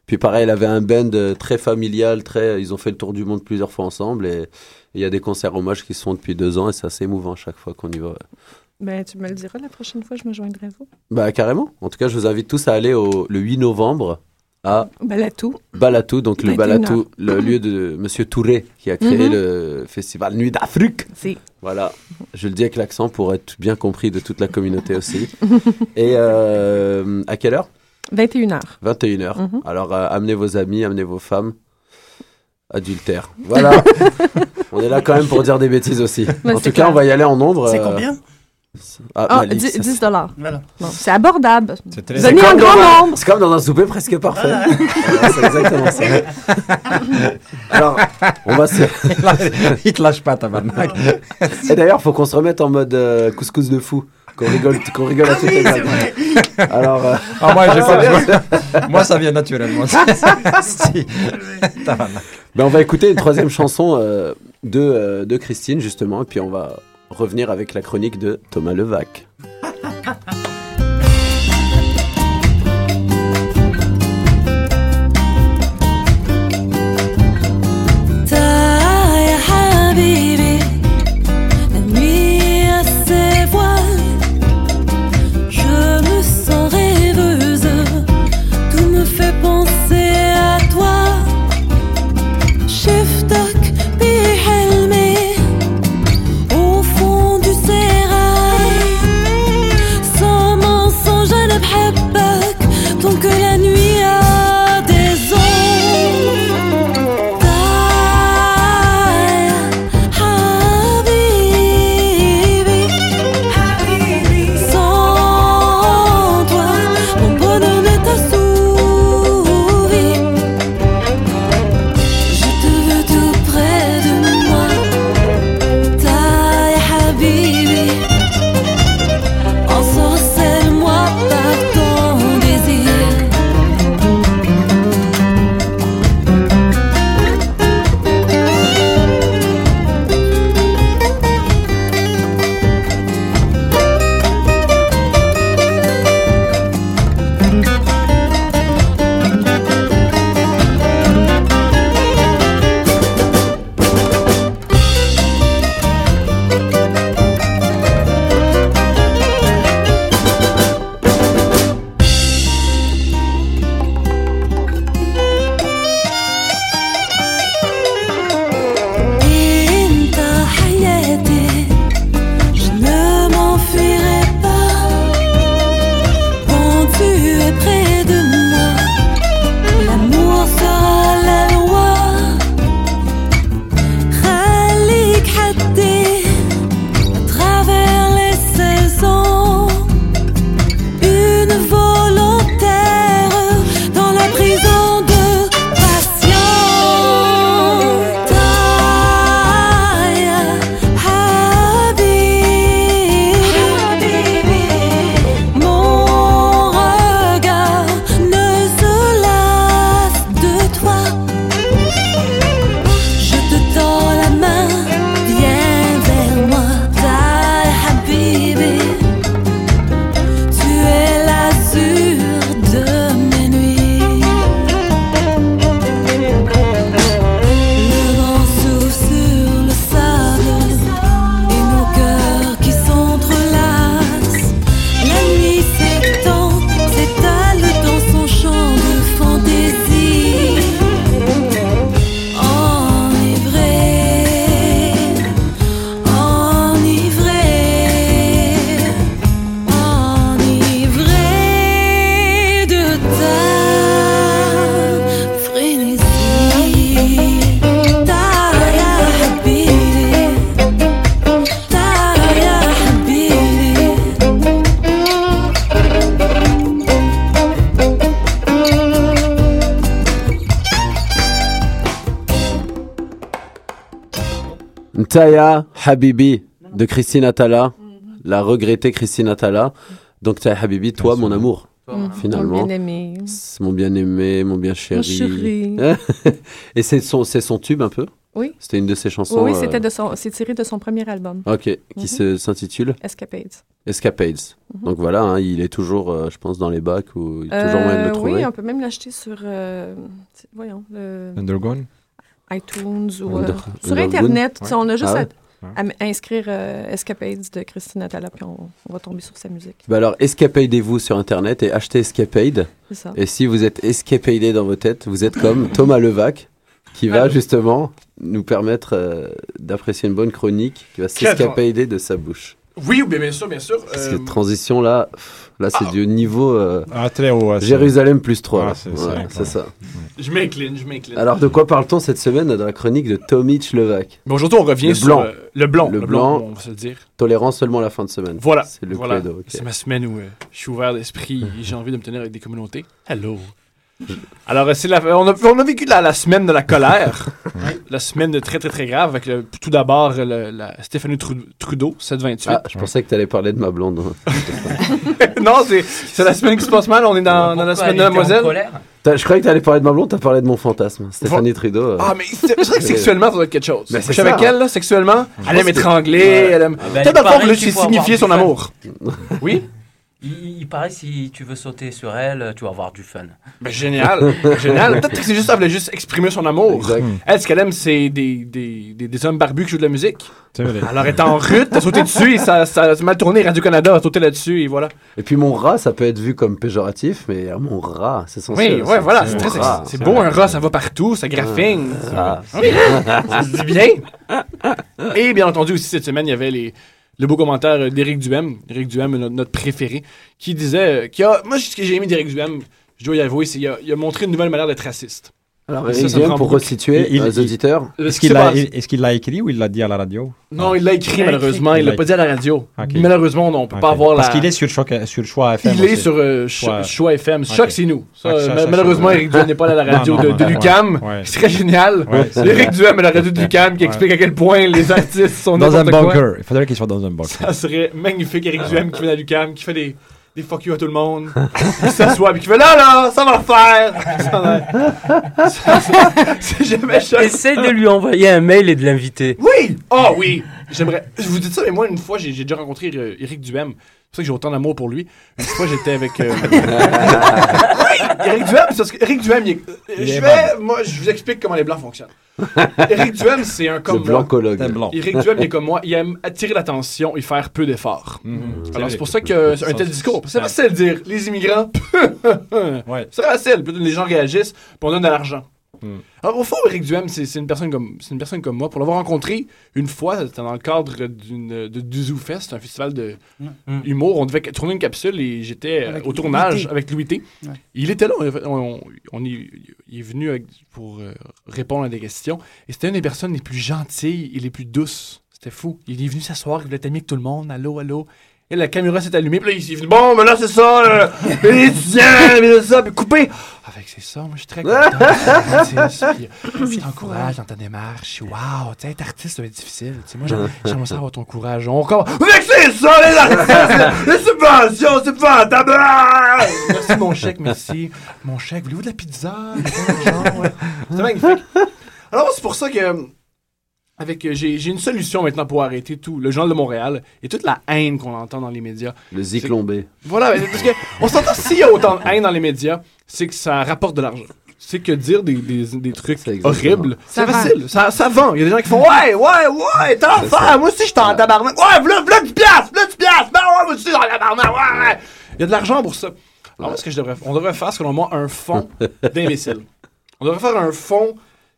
Puis pareil, elle avait un band euh, très familial, très. Ils ont fait le tour du monde plusieurs fois ensemble et il y a des concerts hommages qui se font depuis deux ans et c'est assez émouvant chaque fois qu'on y va. Ben, tu me le diras la prochaine fois, je me joindrai à vous. Bah carrément. En tout cas, je vous invite tous à aller au, le 8 novembre à Balatou. Balatou, donc le 21 Balatou, le lieu de Monsieur Touré qui a créé Mhm. le festival Nuit d'Afrique. Si. Voilà, je le dis avec l'accent pour être bien compris de toute la communauté aussi. Et euh, à quelle heure? 21h. 21h. Mhm. Alors euh, amenez vos amis, amenez vos femmes. Adultère. Voilà. on est là quand même pour dire des bêtises aussi. Mais en tout cas, on va y aller en nombre. C'est euh, combien? Ah, Ah, Malik, 10, ça, 10 dollars. Voilà. Bon, c'est abordable. très- Venez C'est en comme grand dans un- nombre. C'est comme dans un souper presque parfait. Voilà, c'est exactement ça. Alors, on va se... Il te lâche pas, tabarnak. Et d'ailleurs, faut qu'on se remette en mode euh, couscous de fou. Qu'on rigole, qu'on rigole à toutes les blagues. Alors, euh, Ah, moi, j'ai ça pas vient, besoin. Moi, ça vient naturellement. Si. Ben, on va écouter une troisième chanson euh, de, euh, de Christine, justement, et puis on va revenir avec la chronique de Thomas Levac. Ntaya Habibi de Christine Attala, la regrettée Christine Attala. Donc Ntaya Habibi, toi, mon amour, Mm. finalement. Mon bien-aimé. C'est mon bien-aimé, mon bien chéri. chéri. Et c'est son, c'est son tube un peu Oui. C'était une de ses chansons Oui, euh, c'était de son, c'est tiré de son premier album. Ok, qui Mhm. se- s'intitule Escapades. Escapades. Mhm. Donc voilà, hein, il est toujours, euh, je pense, dans les bacs ou il y a toujours moyen de le Euh, trouver. Oui, on peut même l'acheter sur, euh, voyons, le Undergone iTunes ou euh, sur? Internet. Ouais. On a juste Ah à, ouais? à m- inscrire euh, Escapades de Christine Attala, puis on, on va tomber sur sa musique. Bah alors, escapadez-vous sur Internet et achetez Escapade. Ça. Et si vous êtes escapadé dans vos têtes, vous êtes comme Thomas Levac, qui va justement nous permettre euh, d'apprécier une bonne chronique, qui va s'escapader de sa bouche. Oui, bien, sûr, bien sûr. Parce Euh, que transition là, là c'est du niveau euh, Ah, très haut. ouais, Jérusalem plus 3. Ah, c'est- Ouais, ça. je m'incline, je m'incline. Alors de quoi parle-t-on cette semaine dans la chronique de Tomic Levac Mais aujourd'hui, on revient Le sur blanc. euh, le blanc. Le Le, blanc, blanc. on va se le dire. Tolérant seulement la fin de semaine. Voilà. C'est le voilà. C'est ma semaine où euh, je suis ouvert d'esprit et j'ai envie de me tenir avec des communautés. Hello. Alors, euh, c'est la, on, a, on a vécu la, la semaine de la colère. la semaine de très, très, très grave avec le- tout d'abord euh, le- la Stéphanie Tru- Trudeau, 728. Ah, je pensais que tu allais parler de ma blonde. non, c'est c'est la semaine qui se passe mal. On est dans, dans la semaine de. T'as- Je croyais que tu allais parler de ma blonde, t'as parlé de mon fantasme. Stéphanie Trudeau. euh. Ah, mais c'est c'est vrai que sexuellement, ça doit être quelque chose. Mais Mais c'est c'est avec elle, là, sexuellement. Je Elle aime étrangler. Ouais. Elle aime. Ah ben, Peut-être dans le fond, tu signifier son amour. Oui? Il, il paraît si tu veux sauter sur elle, tu vas avoir du fun. Ben, génial, génial. Peut-être que c'est juste, elle voulait juste exprimer son amour. Exact. Elle, ce qu'elle aime, c'est des, des, des, des hommes barbus qui jouent de la musique. Alors, elle est en rut, t'as sauté dessus, et ça, ça a mal tourné. Radio-Canada a sauté là-dessus, et voilà. Et puis mon rat, ça peut être vu comme péjoratif, mais euh, mon rat, c'est censé. Oui, ouais, voilà, c'est très. C'est beau, un rat, ça va partout, ça graffine. Ah, Oui, ça se dit bien. Et bien entendu, aussi, cette semaine, il y avait les, le beau commentaire d'Éric Duhem, Éric Duhem, notre, préféré, qui disait, euh, qui a, moi, ce que j'ai aimé d'Éric Duhem, je dois y avouer, c'est qu'il a, a montré une nouvelle manière d'être raciste. Alors, pour resituer Il- aux il- auditeurs. Est-ce ce qui qu'il l'a l'a écrit ou il l'a dit à la radio? Non, il l'a écrit, Il l'a malheureusement, il l'a Il pas l'a dit à la radio. Malheureusement, non, on peut Ok. pas avoir la... Parce qu'il est sur, Choc, sur Choix FM. Il est sur euh, Choix- Cho- Choix FM. Ok. Choc, c'est nous. Ça, Ok, ça, ma- ça, malheureusement, ça, Eric Duhem n'est pas à la radio non, de, non, de l'UCAM. Ouais. C'est très génial. Eric. Duhem à la radio de l'UCAM qui explique à quel point les artistes sont Dans un bunker. Il faudrait qu'il soit dans un bunker. Ça serait magnifique, Eric Duhem qui vient à l'UCAM, qui fait des, des fuck you à tout le monde, qui s'assoit, puis qui fait là, là, ça va le faire. C'est- jamais choc. Essaye de lui envoyer un mail et de l'inviter. Oui! Oh oui! J'aimerais. Je vous dis ça, mais moi, une fois, j'ai déjà rencontré euh, Eric Duhem. C'est pour ça que j'ai autant d'amour pour lui. Une fois, j'étais avec. euh, oui! Eric Duhem, c'est parce que Eric Duhem, il est- euh, Il je vais. Moi, je vous explique comment les blancs fonctionnent. Eric Duhem, c'est un comme moi. blanc. Eric Duhem, il est comme moi. Il aime attirer l'attention et faire peu d'efforts. Alors, c'est pour ça que c'est un tel discours. C'est facile de dire les immigrants, Ouais. c'est facile. Les gens réagissent, puis on donne de l'argent. Mm. Alors, au fond, Eric Duhem, c'est une, personne comme- c'est une personne comme moi. Pour l'avoir rencontré une fois, c'était dans le cadre d'une- de, du Zoo Fest, un festival de Mm. humour. On devait tourner une capsule et j'étais euh, au tournage Louis avec Louis T. Ouais. Il était là. On, on- on y- il est venu avec- pour euh, répondre à des questions. Et c'était une des personnes les plus gentilles et les plus douces. C'était fou. Il est venu s'asseoir, il voulait être ami avec tout le monde. Allô, allô. Et la caméra s'est allumée, puis là, il s'est venu, bon, ben là, c'est ça, les étudiants, c'est ça, puis coupé. C'est ça, moi, je suis très content. Puis, euh, je t'encourage dans ta démarche. Waouh, tu sais, être artiste, ça va être difficile. Tu sais, moi, j'aime- j'aimerais ça avoir ton courage. On commence. Mais c'est ça, les artistes, les subventions, c'est pas tabac! Merci, mon chèque, merci. Mon chèque, voulez-vous de la pizza? Ouais. C'était magnifique. Alors, c'est pour ça que avec euh, j'ai j'ai une solution maintenant pour arrêter tout le journal de Montréal et toute la haine qu'on entend dans les médias. Le ziklombé. Voilà, mais parce que on s'entend s'il y a autant de haine dans les médias, c'est que ça rapporte de l'argent. C'est que dire des, des, des trucs horribles, Ça c'est facile. Ça, ça vend. Il y a des gens qui font Ouais, ouais, ouais, t'es en C'est enfer. ça. Moi aussi, je suis en tabarnak. Ouais, v'là, v'là du piastres, v'là du piastres. Ben ouais, moi aussi, je suis en tabarnak. Ouais, ouais. Il y a de l'argent pour ça. Alors, moi, ce que je devrais faire, on devrait faire, selon moi, un fonds d'imbéciles. On devrait faire un fonds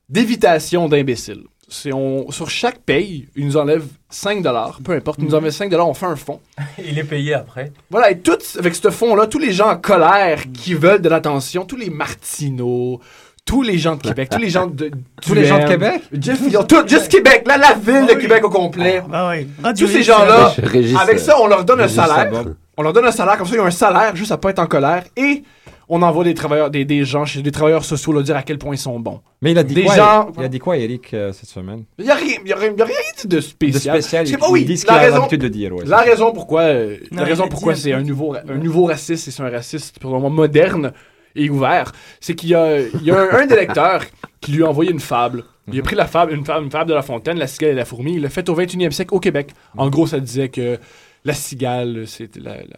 d'évitation d'imbéciles. C'est on, sur chaque paye, ils nous enlèvent 5 peu importe, ils nous enlèvent 5 on fait un fonds. Il est payé après. Voilà, et tout, avec ce fonds-là, tous les gens en colère qui veulent de l'attention, tous les Martineaux, tous les gens de Québec, tous les gens de. Tous les gens de Québec? Tout, juste Québec, là, la ville de Québec au complet. Ah oui. Radio Tous ces gens-là, avec ça, on leur donne un salaire. On leur donne un salaire, comme ça, ils ont un salaire juste à pas être en colère. Et on envoie des travailleurs, des, des gens chez des travailleurs sociaux leur dire à quel point ils sont bons. Mais il a dit des quoi, gens. il a dit quoi, Eric, euh, cette semaine? Il n'y a, rien- il y a rien il y a rien dit de spécial. De spécial, il- pas, oui, il dit ce la qu'il a raison- l'habitude de dire, ouais, la c'est raison pourquoi, euh, Non, la raison pourquoi c'est un nouveau, un nouveau raciste et c'est un raciste pour le moment moderne et ouvert, c'est qu'il y a, il y a un, un des lecteurs qui lui a envoyé une fable. Il a pris la fable, une fable, une fable de La Fontaine, La cigale et la fourmi. Il l'a fait au 21e siècle au Québec. En gros, ça disait que la cigale, c'était la, la,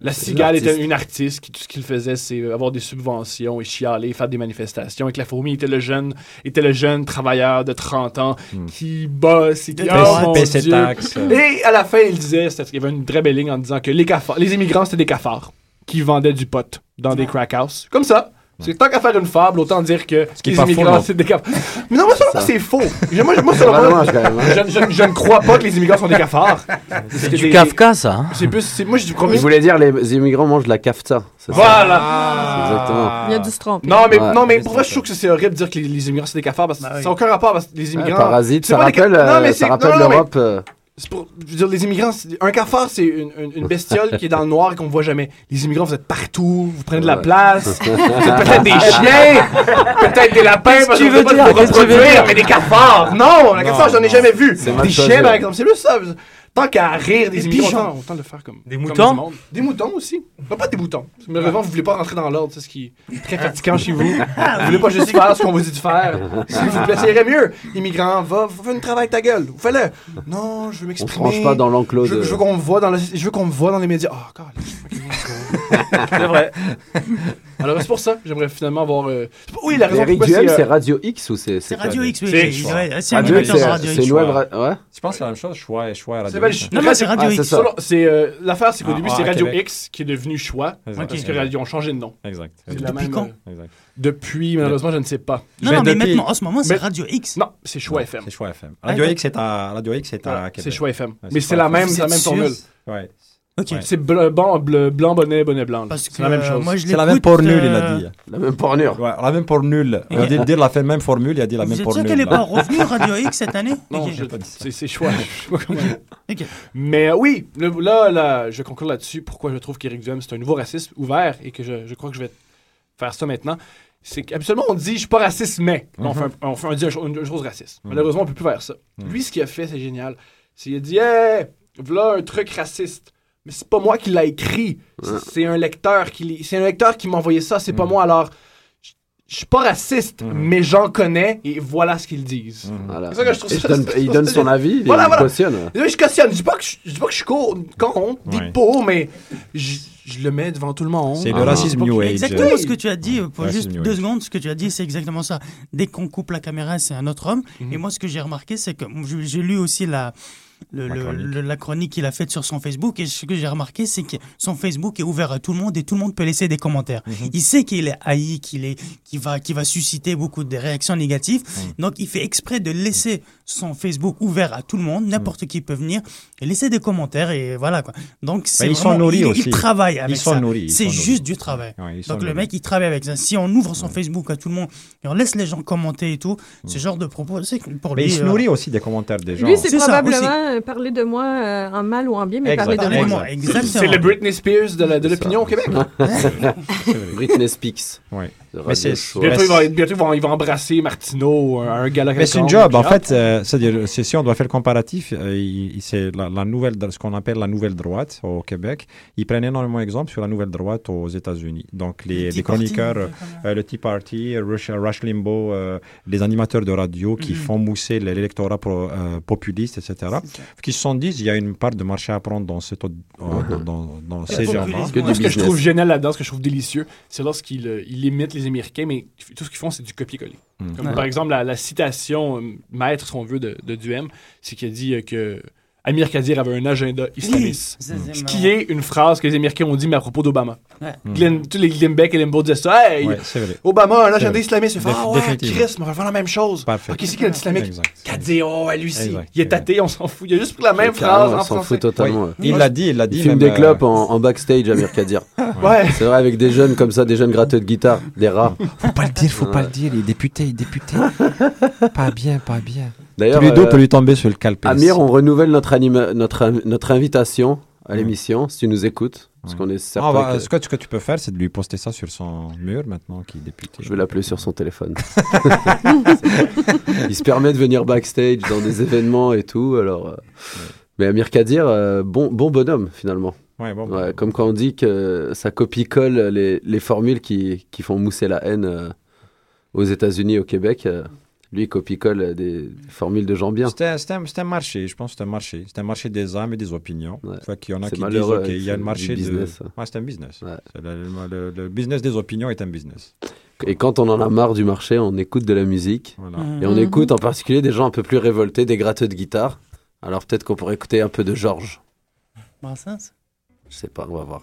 la cigale était une artiste qui tout ce qu'il faisait, c'est avoir des subventions et chialer, faire des manifestations. Et que la fourmi était le jeune, était le jeune travailleur de 30 ans qui bosse et qui Paie- oh, mon Dieu. taxes. Et à la fin, il disait, il y avait une très belle ligne en disant que les cafards, les immigrants c'était des cafards qui vendaient du pot dans des crack houses. Comme ça. C'est tant qu'à faire une fable, autant dire que qui est les pas faux, immigrants c'est des cafards. Mais non, moi, selon moi, c'est faux. Je- Moi, selon hein. je, je- je ne crois pas que les immigrants sont des cafards. C'est du Kafka, ça. hein. C'est plus, c'est- moi, je dis Il voulait dire les immigrants mangent de la kafta. c'est ça Voilà. C'est Exactement. Il y a dû se tromper. Non, mais, Ouais. non, mais pour vrai, je trouve que c'est horrible de dire que les, les immigrants c'est des cafards parce que Bah oui. ça n'a aucun rapport parce que les immigrants. parasite, c'est ça pas des ca- rappelle, Non, mais ça c'est- rappelle non, non, mais- l'Europe. euh, pour, je veux dire, les immigrants, un cafard, c'est une, une- une bestiole qui est dans le noir et qu'on voit jamais. Les immigrants, vous êtes partout, vous prenez de la place, vous êtes peut-être des chiens, peut-être des lapins, parce que vous pas reproduire, mais des cafards, non, un cafard, j'en ai jamais vu. Des chiens, par exemple, c'est juste ça. Tant qu'à rire des, Des immigrants, pigeons. autant, autant le faire comme Des comme moutons? du monde. Des moutons aussi. Non, pas des moutons. Malheureusement, vous voulez pas rentrer dans l'ordre, c'est ce qui est très fatigant chez vous. Vous voulez pas juste faire ce qu'on vous dit de faire. S'il vous plaît, ça irait mieux. Immigrant, va, fais une travail ta gueule. Fais-le. Non, je veux On m'exprimer. se range pas dans l'enclos Je, de. je veux qu'on me voit dans le- je veux qu'on me voit dans les médias. Oh, God. C'est vrai. Alors, c'est pour ça j'aimerais finalement avoir. euh, Oui, la raison Eric pourquoi c'est. c'est euh, Radio X ou c'est C'est quoi, Radio X, oui. C'est- Radio X, de c'est web. Ouais. Je pense que c'est la même chose, choix et choix à radio. Non, non, c'est Radio Ah, c'est X. c'est, euh, L'affaire, c'est qu'au Ah, début, ah, c'est Radio Québec. X qui est devenu choix. Exact. Parce que Radio ont changé de nom. Exact. C'est la Depuis même, quand euh, Exact. Depuis, malheureusement, je ne sais pas. Non, Mais non, mais depuis- maintenant, en ce moment, c'est Mais- Radio X. Non, c'est choix FM. C'est choix FM. Radio X est à, Radio X est à Voilà, Québec. C'est choix FM. Mais c'est la même, la formule. Ouais. Ouais. C'est blanc, bon, bleu- blanc, bonnet, bonnet, blanc. C'est la même euh, chose. moi, je C'est la même pour nul, il euh, a dit. La même pornure. Ouais, la même pour nul. Il a dit dire la fait- même formule, il a dit la Vous même êtes pour sûr qu'elle n'est pas revenue Radio X cette année? Non, Ok. je- pas dit ça. c'est c'est choix. Je sais pas comment- Ok. Mais euh, oui, le- là, là, je vais conclure là-dessus. Pourquoi je trouve qu'Éric Duhem, c'est un nouveau raciste ouvert et que je, je crois que je vais faire ça maintenant. C'est qu'habituellement, on dit je suis pas raciste, mais on, fait un- on, fait un- une, chose raciste. Malheureusement, on peut plus faire ça. Lui, ce qu'il a fait, c'est génial. C'est qu'il a dit Hey, voilà un truc raciste. Mais c'est pas moi qui l'a écrit. C'est- un lecteur qui c'est un lecteur qui m'a envoyé ça. C'est pas moi. Alors, je- suis pas raciste, mais j'en connais et voilà ce qu'ils disent. Voilà. C'est ça que je trouve Et ça- donne- il donne son avis, il Voilà, voilà. cautionne. Je cautionne. Je dis pas que je, je dis pas que je suis co- contre, pour, mais je, je le mets devant tout le monde. C'est Ah. le racisme New Age. Exactement ce que tu as dit, pour Ouais, juste deux secondes, ce que tu as dit, c'est exactement ça. Dès qu'on coupe la caméra, c'est un autre homme. Mhm. Et moi, ce que j'ai remarqué, c'est que j'ai lu aussi la, le- La chronique. le- la chronique qu'il a faite sur son Facebook. Et ce que j'ai remarqué, c'est que son Facebook est ouvert à tout le monde et tout le monde peut laisser des commentaires. Mhm. Il sait qu'il est haï, qu'il est, va, va susciter beaucoup de réactions négatives. Mhm. Donc, il fait exprès de laisser son Facebook ouvert à tout le monde. N'importe qui peut venir et laisser des commentaires et voilà quoi. Donc, c'est ils sont vraiment- nourris il, aussi. il travaille avec Ils sont ça. nourris, ils C'est sont juste nourris. du travail. Ouais, sont Donc le nourris. mec il travaille avec ça. Si on ouvre son Facebook à tout le monde et on laisse les gens commenter et tout, ce genre de propos, c'est pour Mais lui. il se euh, nourrit aussi des commentaires des gens. Lui, c'est ça, probablement euh, parler de moi euh, en mal ou en bien, mais Exact. parler de moi. exactement. C'est le Britney Spears de la- de l'opinion au Québec. Britney Speaks. Ouais. De Mais c'est-. Bientôt, il va, bientôt, il va, il va embrasser Martineau à un gala Mais c'est une job, en fait. euh, C'est-à-dire, c'est- si on doit faire le comparatif, euh, c'est la, la nouvelle, ce qu'on appelle la nouvelle droite au Québec. Ils prennent énormément d'exemples sur la nouvelle droite aux États-Unis. Donc, les, Le les Tea chroniqueurs, Party, euh, le Tea Party, Rush, Rush Limbaugh, euh, les animateurs de radio qui Mhm. font mousser l'électorat euh, populiste, etc., qui se sont dit il y a une part de marché à prendre dans, cette, euh, dans, dans, dans C'est ces gens-là. ce que je trouve génial là-dedans, ce que je trouve délicieux, c'est lorsqu'ils euh, ils imitent les Américains, mais tout ce qu'ils font, c'est du copier-coller. Mm. Comme Ouais. par exemple, la, la citation euh, maître, si on veut, de, de Duhem, c'est qu'il a dit euh, que Amir Kadir avait un agenda islamiste. Ce qui est une phrase que les Américains ont dit, mais à propos d'Obama. Ouais. Glenn- tous les Glenn Beck et Limbaugh disaient ça. Hey, Ouais, c'est vrai. Obama a un agenda vrai. islamiste. Il fait, ah ouais, définitivement. Chris, on va faire la même chose. Parfait. Qui c'est qui a dit islamique? Exact. Kadir, oh, ouais, lui. Il est tâté, on s'en fout. Il a juste pris la même phrase en on s'en français. fout totalement. ouais. Il l'a dit, il l'a dit. Il fume des euh, clopes en, en backstage, Amir Kadir. Ouais. C'est vrai, avec des jeunes comme ça, des jeunes gratteux de guitare, des rats. Faut pas le dire, faut pas Ouais. le dire. Il est député, il est député. pas bien, pas bien. D'ailleurs, Trudeau euh, peut lui tomber sur le calpe. Amir, on renouvelle notre, anima- notre, notre invitation à l'émission, si tu nous écoutes, parce qu'on est certain Ah, bah, que- ce, que, ce que tu peux faire, c'est de lui poster ça sur son mur maintenant qu'il est député. Je vais l'appeler sur son téléphone. il se permet de venir backstage dans des événements et tout. Alors, euh, mais Amir Kadir, euh, bon, bon bonhomme finalement. Ouais, bon Ouais, comme quand on dit que ça copie-colle les, les formules qui, qui font mousser la haine euh, aux États-Unis, au Québec. Lui, il copie-colle des, formules de gens bien. C'était un, marché, je pense que c'était un marché. C'était un marché des âmes et des opinions. Fait qu'il y en a C'est qui disent, malheureux, OK, il y a c'est un du marché business, de... Ouais, c'est un business. C'est Le, le- le business des opinions est un business. Et quand on en a marre du marché, on écoute de la musique. Voilà. Et on écoute en particulier des gens un peu plus révoltés, des gratteux de guitare. Alors peut-être qu'on pourrait écouter un peu de Georges. Brassens Je sais pas, on va voir.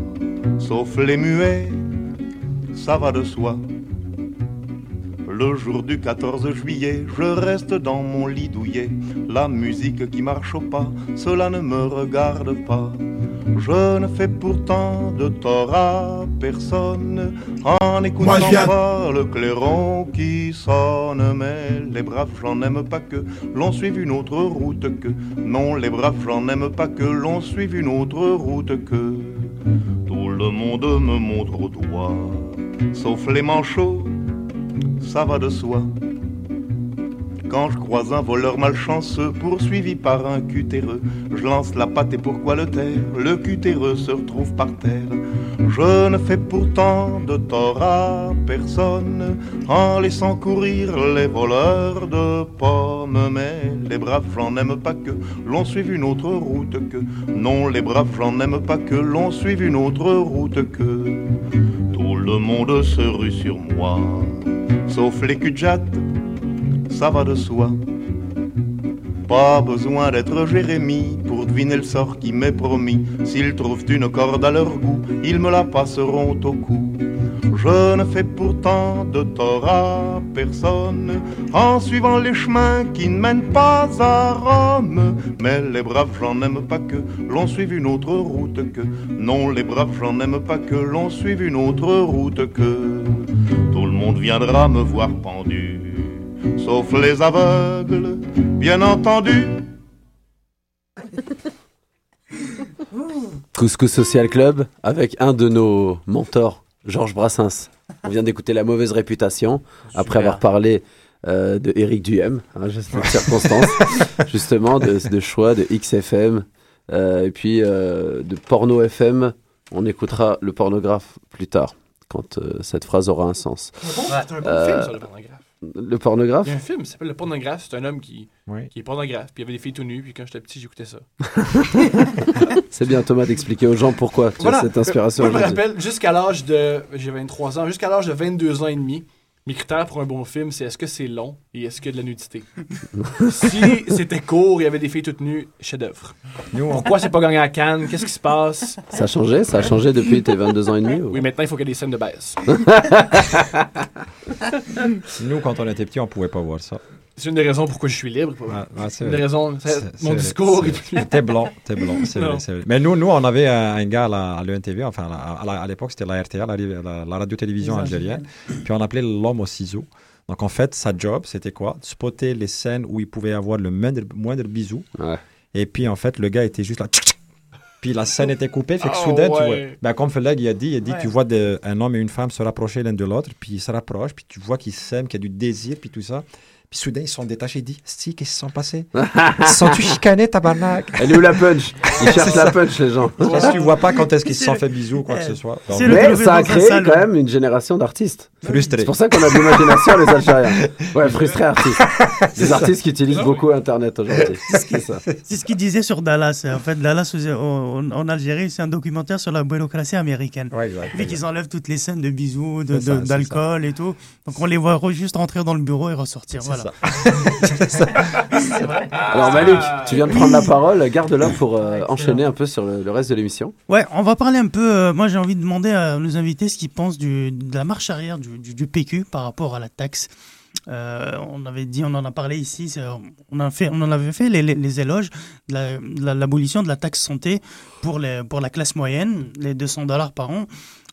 sauf les muets, ça va de soi. Le jour du 14 juillet, je reste dans mon lit douillet. La musique qui marche au pas, cela ne me regarde pas. Je ne fais pourtant de tort à personne en écoutant Moi, pas le clairon qui sonne. Mais les braves, j'en aime pas que l'on suive une autre route que. Non, les braves, j'en aime pas que l'on suive une autre route que. Le monde me montre au doigt, sauf les manchots, ça va de soi. Quand je croise un voleur malchanceux poursuivi par un cutéreux, je lance la patte et pourquoi le taire? Le cutéreux se retrouve par terre. Je ne fais pourtant de tort à personne en laissant courir les voleurs de pommes. Mais les braves, j'en aime pas que l'on suive une autre route que. Non, les braves, j'en aime pas que l'on suive une autre route que. Tout le monde se rue sur moi, sauf les cul ça va de soi. Pas besoin d'être Jérémie pour deviner le sort qui m'est promis. S'ils trouvent une corde à leur goût, ils me la passeront au cou. Je ne fais pourtant de tort à personne en suivant les chemins qui ne mènent pas à Rome. Mais les braves, j'en aime pas que l'on suive une autre route que. Non, les braves, j'en aime pas que l'on suive une autre route que. Tout le monde viendra me voir pendu, sauf les aveugles, bien entendu. Couscous Social Club avec un de nos mentors, Georges Brassens. On vient d'écouter La mauvaise réputation après avoir parlé euh, de Éric Duhem, hein, juste une circonstance, justement, de, de choix de XFM euh, et puis euh, de Porno FM. On écoutera le pornographe plus tard, quand euh, cette phrase aura un sens. C'est un bon film, ça, le pornographe. Le pornographe? Il y a un film qui s'appelle Le pornographe. C'est un homme qui, Oui. qui est pornographe. Puis il y avait des filles tout nues. Puis quand j'étais petit, j'écoutais ça. C'est bien, Thomas, d'expliquer aux gens pourquoi tu as cette inspiration Moi, je me rappelle, jusqu'à l'âge de. J'ai 23 ans. Jusqu'à l'âge de 22 ans et demi, mes critères pour un bon film, c'est est-ce que c'est long et est-ce qu'il y a de la nudité? si c'était court, il y avait des filles toutes nues, chef-d'œuvre. Pourquoi c'est pas gagné à Cannes? Qu'est-ce qui se passe? Ça a changé Ça a changé depuis tes 22 ans et demi ou- Oui, maintenant, il faut qu'il y ait des scènes de baisse. Nous, quand on était petits, on pouvait pas voir ça. C'est une des raisons pourquoi je suis libre. Ah, ah, c'est une des raisons. c'est- C'est- Mon discours T'es blanc, t'es blanc, c'est Non. vrai, c'est vrai. Mais nous, nous, on avait un, un gars à, la- à l'ENTV, enfin, à, l'époque, c'était la RTA, la, la- la radio-télévision algérienne. Puis on appelait l'homme au ciseau. Donc en fait, sa job, c'était quoi? Spotter les scènes où il pouvait avoir le moindre, moindre bisou. Et puis en fait, le gars était juste là. Puis la scène était coupée, fait que Ah soudain, tu vois. Ben, comme Felag il a dit, il a dit Ouais. tu vois de- un homme et une femme se rapprocher l'un de l'autre, puis ils se rapprochent, puis tu vois qu'ils s'aiment, qu'il y a du désir, puis tout ça. Puis soudain, ils sont détachés. Il dit Si, qu'est-ce qu'ils se sont passés Ils se sont-tu chicanés, tabarnak? Elle est où la punch? Ils cherchent la punch, les gens. Parce que tu vois pas quand est-ce qu'ils se sont fait bisous ou quoi que ce soit. Donc- Mais ça a créé quand même une génération d'artistes. Frustrés. C'est pour ça qu'on a de l'imagination, les Algériens. Ouais, frustrés artistes. Des artistes qui utilisent beaucoup Internet aujourd'hui. C'est ce qu'il disait sur Dallas. En fait, Dallas, en, en Algérie, c'est un documentaire sur la bureaucratie américaine. Vu qu'ils enlèvent toutes les scènes de bisous, de- de- d'alcool et tout. Donc on les voit juste rentrer dans le bureau et ressortir. Voilà. Ça. C'est vrai. Alors Malik, tu viens de prendre la parole, garde-la pour euh, enchaîner un peu sur le, le reste de l'émission. Ouais, on va parler un peu. euh, moi, j'ai envie de demander à nos invités ce qu'ils pensent du, de la marche arrière du, du- du PQ par rapport à la taxe. Euh, on avait dit, on en a parlé ici, on, a fait, on en avait fait les, les- les éloges de la- de la- l'abolition de la taxe santé pour, les, pour la classe moyenne, les 200 dollars par an.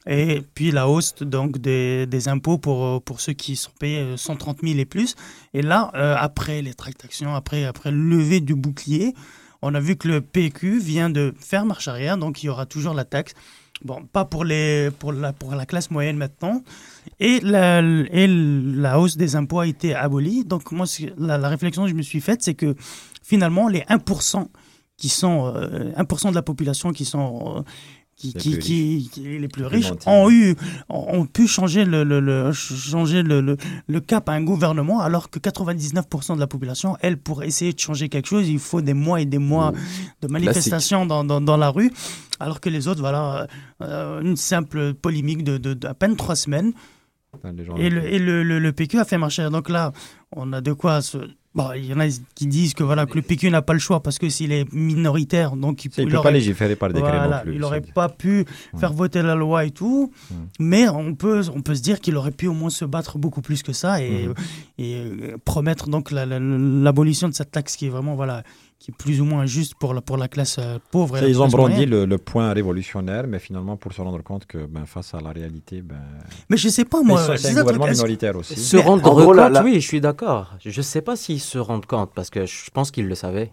Et puis la hausse donc des, des impôts pour, pour ceux qui sont payés euh, 130 000 et plus. Et là, euh, après les tractations, après, après le lever du bouclier, on a vu que le PQ vient de faire marche arrière, donc il y aura toujours la taxe. Bon, pas pour, les, pour, la, pour la classe moyenne maintenant. Et la, et la hausse des impôts a été abolie. Donc moi, la, réflexion que je me suis faite, c'est que finalement, les 1% qui sont euh, 1% de la population qui sont euh, qui, Les qui, plus qui- qui- les plus Les plus riches ont eu ont, pu changer le, le, le- changer le, le, le cap à un gouvernement alors que 99% de la population elle pour essayer de changer quelque chose il faut des mois et des mois de manifestations dans, dans, dans la rue alors que les autres voilà euh, une simple polémique de, de, d'à peine trois semaines et, le, et le, le- le PQ a fait marcher. Donc là, on a de quoi se. Bon, il y en a qui disent que voilà que le PQ n'a pas le choix parce que s'il est minoritaire, donc il, Il peut pas légiférer par décret non Voilà, plus, Il n'aurait pas pu faire voter la loi et tout, mais on peut on peut se dire qu'il aurait pu au moins se battre beaucoup plus que ça et, et euh, promettre donc la- la- l'abolition de cette taxe qui est vraiment voilà qui est plus ou moins juste pour la pour la classe euh, pauvre. et Ça, la Ils ont brandi le, le point révolutionnaire, mais finalement, pour se rendre compte que ben, face à la réalité, ben, Mais je sais pas moi. C'est un gouvernement truc, minoritaire aussi. Se rendre compte, la- oui, je suis d'accord. Je ne sais pas s'ils se rendent compte, parce que je pense qu'ils le savaient.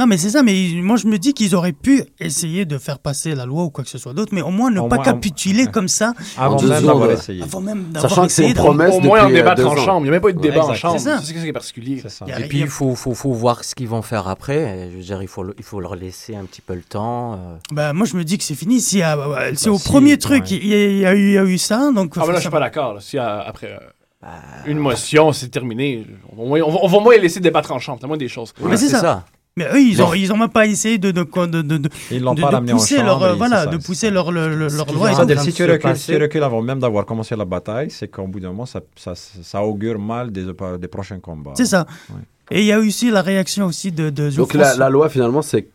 Non, mais c'est ça, mais moi je me dis qu'ils auraient pu essayer de faire passer la loi ou quoi que ce soit d'autre, mais au moins ne Au pas moins- capituler comme ça. Avant en même d'avoir essayé. Avant même Sachant que c'est une de- promesse Au moins, euh, débattre deux en chambre. Il n'y a même pas eu de Ouais, débat en chambre. C'est ça. C'est ça qui est particulier. Et puis, il faut, faut, faut voir ce qu'ils vont faire après. Je veux dire, il faut, le- il faut leur laisser un petit peu le temps. euh. Bah, moi je me dis que c'est fini. Si, Bah, au si, premier truc, ouais. il y, a- eu, il y a eu ça. Donc, Ah, ben là, je suis pas d'accord. Si euh, après euh, une motion, c'est terminé, on va, au moins- moins laisser débattre en chambre. C'est moindre des choses. Mais c'est ça. Mais eux, ils ont, ils ont même pas essayé de, de, de, de, de, Ils l'ont de- pas de ramené en pousser leur, voilà, de pousser leur, leur, loi. si tu recules, si tu recules avant même d'avoir commencé la bataille, c'est qu'au bout d'un moment, ça, ça, ça augure mal des, des prochains combats. C'est ça. Et il y a aussi la réaction aussi de, de Donc la, la loi finalement c'est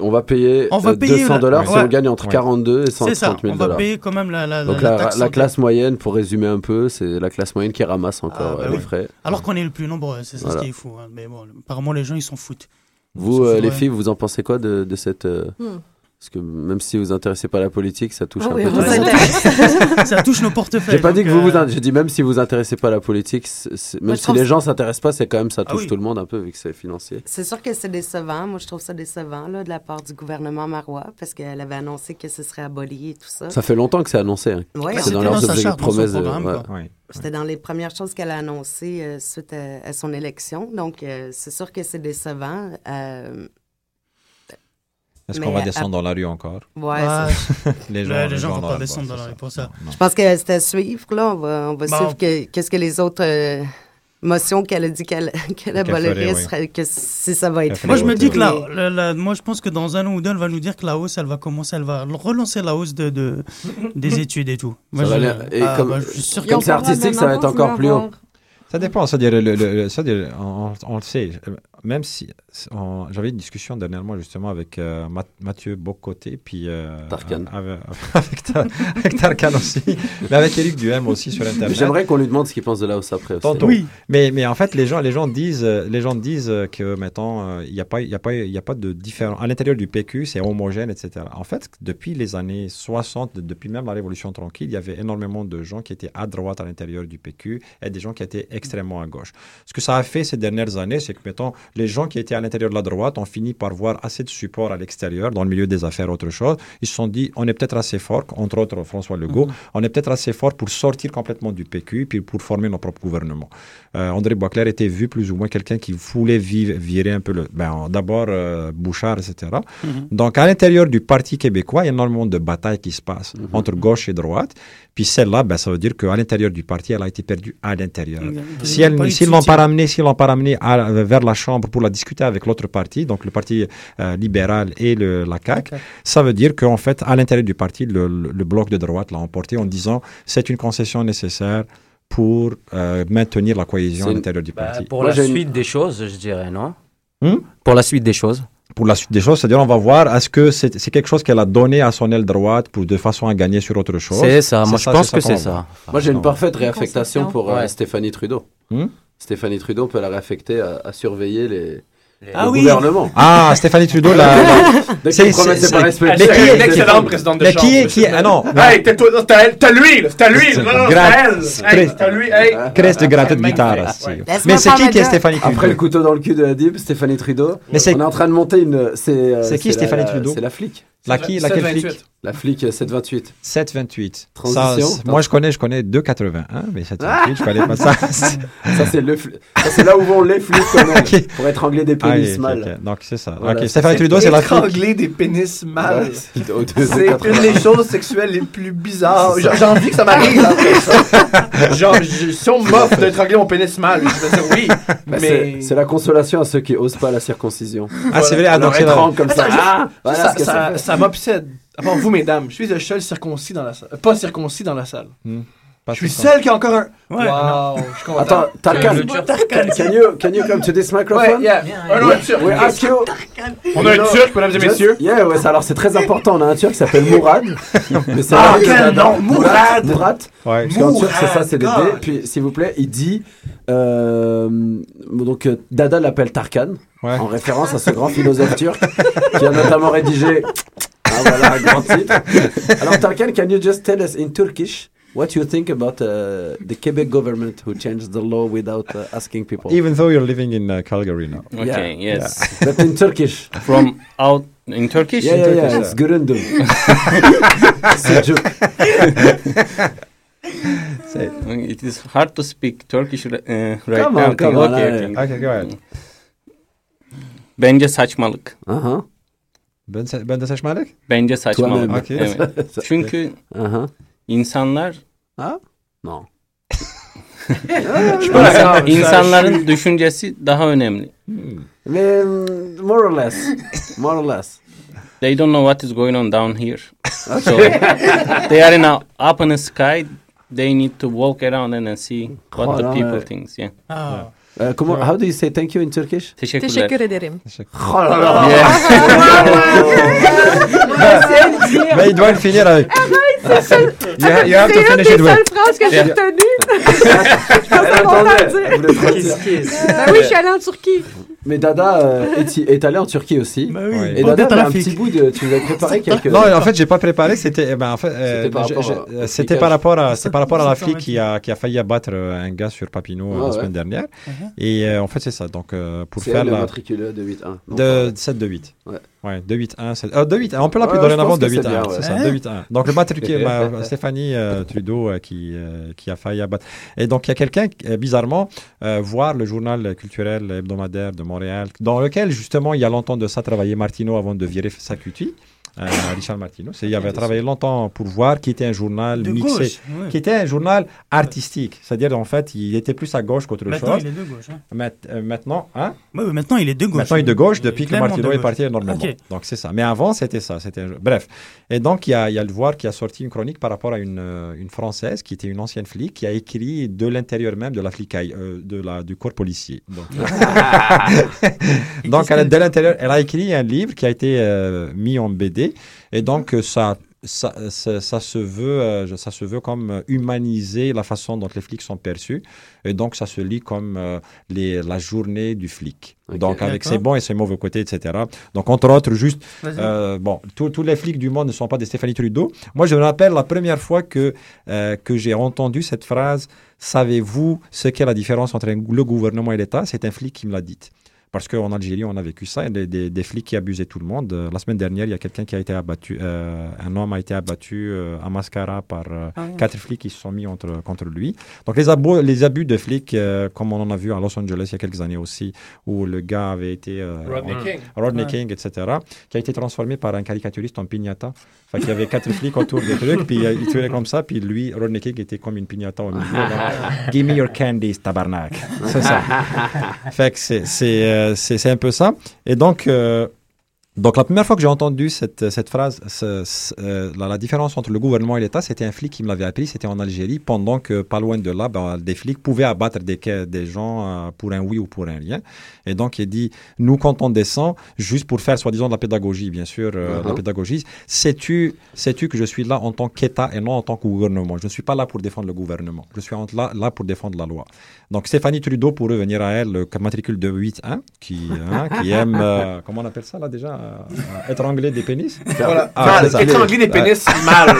on va payer, On va euh, payer 200 la- dollars si on gagne entre Ouais. 42 et 130 C'est ça, 000 on va dollars. payer quand même la, la, Donc la la, taxe la santé. classe moyenne, pour résumer un peu, c'est la classe moyenne qui ramasse encore Ah, bah euh, les oui. frais. Alors qu'on est le plus nombreux, c'est ça Voilà. ce qui est fou. hein. Mais bon, apparemment les gens ils s'en foutent. Vous, euh, les filles, vous en pensez quoi de, de cette... euh, Hmm. Parce que même si vous vous intéressez pas à la politique, ça touche Ah un oui, peu on tout le monde. s'intéresse. Ça touche nos portefeuilles, J'ai pas dit que vous vous... euh, in- J'ai dit même si vous vous intéressez pas à la politique, même Moi, si les gens s'intéressent pas, c'est quand même ça Ah touche oui. tout le monde un peu vu que c'est financier. C'est sûr que c'est décevant. Moi, je trouve ça décevant là, de la part du gouvernement marois parce qu'elle avait annoncé que ce serait aboli et tout ça. Ça fait longtemps que c'est annoncé. hein. Ouais, c'est c'était dans leurs promesses. C'était dans les premières choses qu'elle a annoncées euh, suite à, à son élection. Donc, euh, c'est sûr que c'est décevant. Euh, Est-ce qu'on va à- descendre dans la rue encore? Ouais, Ouais. c'est- Les gens, en vont pas descendre dans c'est la rue pour ça. Non. Je pense que c'était à suivre. Là. On va, on va Bon. suivre que- qu'est-ce que les autres euh, motions qu'elle a dit qu'elle qu'elle abolirait, oui. que si ça va être fait. Moi, je me dis que là, la- la- moi, je pense que dans un an ou deux, elle va nous dire que la hausse, elle va commencer, elle va relancer la hausse de, de- des études et tout. Moi, Ça va je, aller- et ah, comme- bah, je suis sûr comme que- c'est artistique, ça va être encore plus haut. Ça dépend, c'est-à-dire, on, on le sait, même si, j'avais une discussion dernièrement justement avec euh, Math- Mathieu Bocoté, puis euh, Tarkan. avec, avec, Tar- avec Tarkan aussi, mais avec Eric Duhem aussi sur Internet. J'aimerais qu'on lui demande ce qu'il pense de la hausse après aussi. Tantôt. Mais, mais en fait, les gens, les gens disent, euh, les gens disent que, mettons, euh, il n'y a pas, il y a pas, il y a pas de différence. À l'intérieur du PQ, c'est homogène, etc. En fait, depuis les années 60, depuis même la Révolution tranquille, il y avait énormément de gens qui étaient à droite à l'intérieur du PQ et des gens qui étaient extrêmement à gauche. Ce que ça a fait ces dernières années, c'est que, mettons, les gens qui étaient à l'intérieur de la droite ont fini par voir assez de support à l'extérieur, dans le milieu des affaires, autre chose. Ils se sont dit, on est peut-être assez fort, entre autres François Legault, Mhm. on est peut-être assez fort pour sortir complètement du PQ, puis pour former nos propres gouvernements. Euh, André Boisclair était vu plus ou moins quelqu'un qui voulait vi- virer un peu le. Ben, D'abord euh, Bouchard, etc. Mhm. Donc, à l'intérieur du Parti québécois, il y a énormément de batailles qui se passent Mhm. entre gauche et droite. Puis celle-là, ben, ça veut dire qu'à l'intérieur du parti, elle a été perdue à l'intérieur. Si elle- l'ont pas ramené, l'ont pas ramené à- vers la Chambre pour la discuter avec l'autre parti, donc le Parti euh, libéral et le, la CAQ, ça veut dire qu'en fait, à l'intérieur du parti, le, le- le bloc de droite l'a emporté en disant c'est une concession nécessaire pour euh, maintenir la cohésion à l'intérieur du Bah, parti. pour la suite des choses, je dirais, non? Hmm? Pour la suite des choses? Pour la suite des choses, c'est-à-dire on va voir est-ce que c'est quelque chose qu'elle a donné à son aile droite pour de façon à gagner sur autre chose? C'est ça, moi, je pense que c'est ça. Moi, j'ai une parfaite réaffectation pour euh, Ouais. Stéphanie Trudeau. Hmm? Stéphanie Trudeau, peut la réaffecter à, à surveiller les, Ah le oui. gouvernement. Ah, Stéphanie Trudeau, la. Qu'ils promettent, c'est pas respecté. Mais qui est est, une excellente présidente de mais qui est, qui est, ah non. Hey, t'es toi, t'as elle- t'as lui, là, t'as lui, C'est non, non, c'est elle. Hey, t'as lui, hey. Crest de gratte de guitare. Mais c'est qui qui est. Stéphanie Trudeau Après le couteau dans le cul de Hadib, Stéphanie Trudeau. Mais c'est- on est en train de monter une. C'est euh, C'est qui la- Stéphanie la- Trudeau C'est la flic. La qui Laquelle flic La flic euh, 728. 728. Transition. Ça, moi, je connais, je connais 281, mais 728, je connais pas ça. Ça, c'est le fli- ça, c'est là où vont les flics quand même, Ok. pour étrangler des Ah, pénis ok, mal. ok. Donc, c'est ça. Voilà, c'est- Trudeau, c'est la flic. Étrangler des pénis mâles. Ouais, c'est une des choses sexuelles les plus bizarres. J'ai envie que ça m'arrive. Genre, je- si on m'offre d'étrangler mon pénis mâle, je vais dire oui. Bah, Mais. c'est- la consolation à ceux qui osent pas la circoncision. Ah, c'est vrai, ah, la- étrangle comme ça. Ah, ça, ça m'obsède. À part vous, mesdames, je suis le seul circoncis dans la salle. Euh, Pas circoncis dans la salle. Hmm. Je suis circoncis. seul qui a encore un. Ouais, Wow, je suis content. Attends, Tarkan, Turc. can, can you, can you come to this microphone? Ouais, yeah. Un autre turc. We ask you. On a un turc, mesdames et messieurs. Yeah, ouais, alors c'est très important. On a un turc qui s'appelle Mourad. Mais c'est Ah, un- quel nom, Mourad. Mourad. Ouais. Parce qu'en turc, c'est ça, c'est des. Puis, s'il vous plaît, il dit. euh, donc, euh, Dada l'appelle Tarkan, Ouais. en référence à ce grand philosophe turc qui a notamment rédigé. Voilà, un grand titre. Alors, Tarkan, can you just tell us in Turkish what you think about uh, the Quebec government who changed the law without uh, asking people? Even though you're living in uh, Calgary now. Okay, Yeah, yes. yeah. But in Turkish. From out in Turkish? Yeah, In yeah, Turkish. yeah. It's Gurundum. Sucuk. Say. It is hard to speak Turkish uh, right Come now. on, come on. Okay, I- okay. Okay, go ahead. Bence saçmalık. Uh-huh. Ben, ben de saçmalık? Bence saçmalık. Okay. Evet. Çünkü Uh-huh. insanlar pas d'accord. Ça, insanların düşüncesi daha önemli. Mais, mm, more or less. More or less. They don't know what is going on down here. So they are in a up in the sky. They need to walk around and see what Oh, the no, people think. Yeah. Ah. Euh, comment, how do you say thank you in Turkish? Teşekkür ederim. Oh là là Mais il doit le finir avec. C'est You, ha- you have to une finish des it with. seules phrases que j'ai retenues. Ben oui, je suis allée en Turquie. Mais Dada euh, est, est allé en Turquie aussi. Bah oui, Et Dada, t'as un petit bout de. Tu nous as préparé quelques. Non, en fait, j'ai pas préparé. C'était, eh ben, en fait, euh, C'était par rapport je- à- c'était par rapport à, c'est par rapport à la flic qui a, qui a failli abattre euh, un gars sur Papineau Ah la ouais. semaine dernière. Mhm. Et euh, en fait, c'est ça. Donc, euh, pour C'est faire elle, le la. matriculé de 8-1. Non, De 7 de 8. Ouais. Ouais, 2 8 1 7 euh, 2 8 1 on peut l'appeler Ouais, dorénavant je pense 2 que 8 c'est 1 bien, c'est ouais. ça Hein? 2 8 1 donc le matricule ma- Stéphanie euh, Trudeau euh, qui euh, qui a failli abattre. Et donc il y a quelqu'un euh, bizarrement euh, voir le journal culturel hebdomadaire de Montréal dans lequel justement il y a longtemps de ça travaillait Martineau avant de virer sa cutie euh, Richard Martineau c'est il avait travaillé longtemps pour voir qui était un journal De mixé gauche, ouais. qui était un journal artistique c'est-à-dire en fait il était plus à gauche qu'autre Maintenant, chose il est de gauche. hein. Euh, maintenant hein? Maintenant, il est de gauche. Maintenant, il est de gauche depuis que Martineau est parti énormément. Ok. Donc, c'est ça. Mais avant, c'était ça. C'était. Bref. Et donc, il y a, il y a le voir qui a sorti une chronique par rapport à une, euh, une Française qui était une ancienne flic qui a écrit de l'intérieur même de la flicaille, euh, de la, du corps policier. Donc, donc elle, de l'intérieur, elle a écrit un livre qui a été euh, mis en BD. Et donc, euh, ça. Ça, ça, ça se veut, euh, ça se veut comme euh, humaniser la façon dont les flics sont perçus. Et donc, ça se lit comme euh, les, la journée du flic. Donc, avec ses bons et ses mauvais côtés, etc. Donc, entre autres, juste, euh, bon, tous les flics du monde ne sont pas des Stéphanie Trudeau. Moi, je me rappelle la première fois que, euh, que j'ai entendu cette phrase Savez-vous ce qu'est la différence entre le gouvernement et l'État? C'est un flic qui me l'a dite. Parce qu'en Algérie, on a vécu ça, des, des- des flics qui abusaient tout le monde. Euh, la semaine dernière, il y a quelqu'un qui a été abattu, euh, un homme a été abattu euh, à Mascara par euh, Ah oui. quatre flics qui se sont mis entre, contre lui. Donc les abus, les abus de flics, euh, comme on en a vu à Los Angeles il y a quelques années aussi, où le gars avait été... euh, Rodney en- King. Rodney Ouais. King, etc., qui a été transformé par un caricaturiste en piñata. Enfin, il y avait quatre flics autour du truc, puis euh, il tournait comme ça, puis lui, Rodney King, était comme une piñata au milieu. donc, Give me your candies, tabarnak. C'est ça. fait que c'est, c'est, euh, c'est, c'est un peu ça. Et donc, euh, Donc la première fois que j'ai entendu cette, cette phrase, ce- ce- euh, la, la différence entre le gouvernement et l'État, c'était un flic qui me l'avait appris, c'était en Algérie, pendant que pas loin de là, ben, des flics pouvaient abattre des, des gens euh, pour un oui ou pour un rien. Et donc il dit, nous quand on descend, juste pour faire soi-disant de la pédagogie, bien sûr, euh, Uh-huh. la pédagogie, sais-tu sais-tu que je suis là en tant qu'État et non en tant que gouvernement? Je ne suis pas là pour défendre le gouvernement, je suis là, là pour défendre la loi. Donc Stéphanie Trudeau, pour revenir à elle, le matricule de 8-1, qui, hein, qui aime, euh, comment on appelle ça là déjà euh, Étrangler des pénis Voilà. Ah, Mal. Étrangler des pénis, Ouais. mal.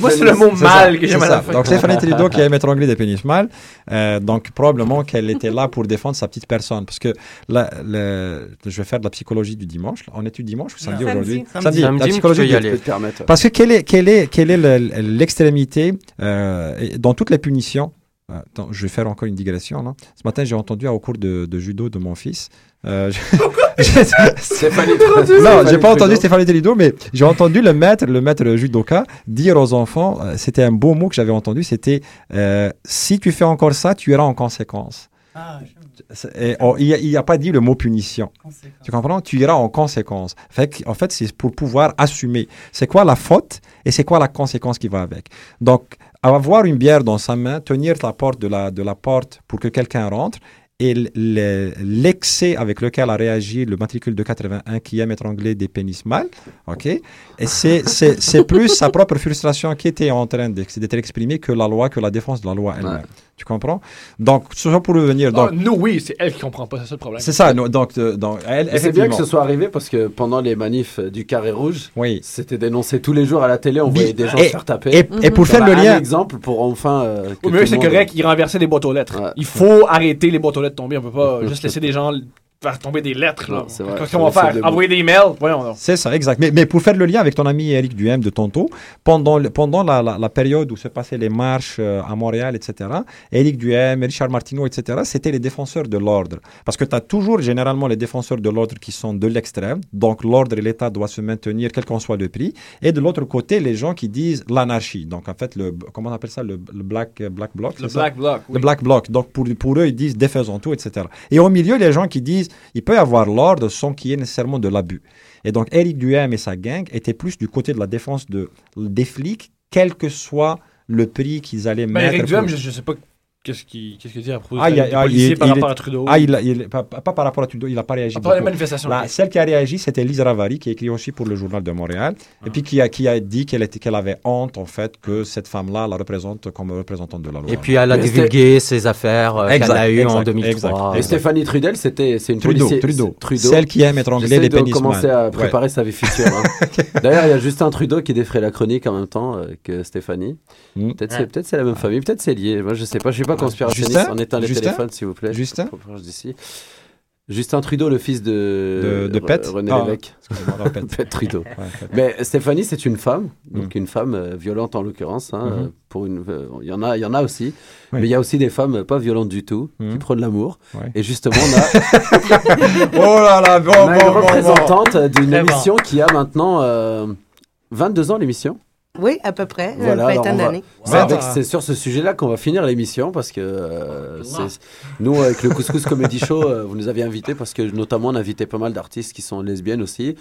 Moi, c'est le mot mal ça, que j'aime à la fin. Donc Stéphanie Trudeau qui aime étrangler des pénis mal, euh, donc probablement qu'elle était là pour défendre sa petite personne. Parce que là, le- je vais faire de la psychologie du dimanche. On est du dimanche ou samedi Non. aujourd'hui? Samedi. Samedi. la psychologie tu peux y du- aller. Parce que quelle est, quelle est, quelle est le- l'extrémité euh, dans toutes les punitions Attends, je vais faire encore une digression. Là. Ce matin, j'ai entendu au cours de, de judo de mon fils. euh, je- Stéphanie non, j'ai pas entendu. Stéphanie Trudeau, mais j'ai entendu le maître, le maître judoka, dire aux enfants, euh, c'était un beau mot que j'avais entendu, c'était euh, si tu fais encore ça, tu iras en conséquence. Et on- il n'a pas dit le mot punition. Tu comprends? Tu iras en conséquence. Fait en fait, c'est pour pouvoir assumer. C'est quoi la faute et c'est quoi la conséquence qui va avec? Donc, avoir une bière dans sa main, tenir la porte de la, de la porte pour que quelqu'un rentre et l'excès avec lequel a réagi le matricule de 81 qui aime étrangler des pénis mal, ok? Et c'est- plus sa propre frustration qui était en train d'être exprimée que la loi, que la défense de la loi elle-même. Tu comprends? Donc, soit pour revenir. Ah, Donc, nous, oui, c'est elle qui comprend pas, c'est ça le problème. c'est ça. nous- donc, euh, donc, elle, Et c'est bien que ce soit arrivé parce que pendant les manifs du carré rouge, oui. c'était dénoncé tous les jours à la télé, on voyait des gens et- se faire taper. et- et pour Ça faire le lien- Un exemple pour enfin. euh, que Oui, tout mais c'est monde- correct, il renversait des boîtes aux lettres. Il faut arrêter les boîtes aux lettres tomber. On peut pas juste laisser des gens faire tomber des lettres. là. Non, c'est vrai. Qu'est-ce Ça qu'on va faire? Envoyer des emails Voyons donc. C'est ça, exact. Mais, mais pour faire le lien avec ton ami Eric Duhem de Tonto, pendant, le- pendant la, la- la période où se passaient les marches euh, à Montréal, etc., Eric Duhem, Richard Martineau, etc., c'était les défenseurs de l'ordre. Parce que tu as toujours généralement les défenseurs de l'ordre qui sont de l'extrême, donc l'ordre et l'État doivent se maintenir quel qu'en soit le prix, et de l'autre côté, les gens qui disent l'anarchie. Donc en fait, le, comment on appelle ça, le, le black, euh, black bloc Le Black Bloc, oui. Le black bloc. Donc pour, pour eux, ils disent défaisons tout, etc. Et au milieu, les gens qui disent il peut y avoir l'ordre sans qu'il y ait nécessairement de l'abus. Et donc Eric Duhem et sa gang étaient plus du côté de la défense de, des flics, quel que soit le prix qu'ils allaient Ben, mettre. Eric Duhem, pour- je, je sais pas qu'est-ce qu'il qu'est-ce qu'il dit à propos ah, il, a- ah, il- par il rapport est- à Trudeau. Ah, il, a- il- pas, pas par rapport à Trudeau, il n'a pas réagi. Part les manifestations, La-. Celle qui a réagi, c'était Lise Ravary, qui a écrit aussi pour le Journal de Montréal, et puis qui a, qui a dit qu'elle était- qu'elle avait honte, en fait, que cette femme-là la représente comme représentante de la loi. Et puis elle a divulgué ses affaires euh, qu'elle Exact, a eues en exact, 2003. Et Stéphanie Trudel, c'était c'est une Trudeau. Trudeau. Trudeau. Celle qui aime étrangler les pénis commencer à préparer Ouais. sa vie future. hein. D'ailleurs, il y a Justin Trudeau qui défrait la chronique en même temps euh, que Stéphanie. Peut-être c'est Ouais. peut-être c'est la même famille, peut-être c'est lié. Moi, je sais pas. Je suis pas conspirationniste. Justin On éteint les Justin téléphones, s'il vous plaît. Justin d'ici. Justin Trudeau, le fils de, De- de Pet René Ah, Lévesque. excusez-moi, non, Pet. Pet Trudeau. Ouais, Pet. Mais Stéphanie, c'est une femme, donc Mm. une femme euh, violente en l'occurrence. hein, Mhm. euh, pour une, euh, il y en a, il y en a aussi. Oui. Mais il y a aussi des femmes pas violentes du tout, qui Mhm. prennent l'amour. Ouais. Et justement, on a, oh là là, bon, on a une bon, bon, bon. représentante d'une émission qui a maintenant euh, 22 ans l'émission. Oui, à peu près, Voilà, une alors vingtaine on va- d'années. c'est sur ce sujet-là qu'on va finir l'émission parce que euh, c'est- nous, avec le Couscous Comedy Show, euh, vous nous avez invités parce que notamment on a invité pas mal d'artistes qui sont lesbiennes aussi.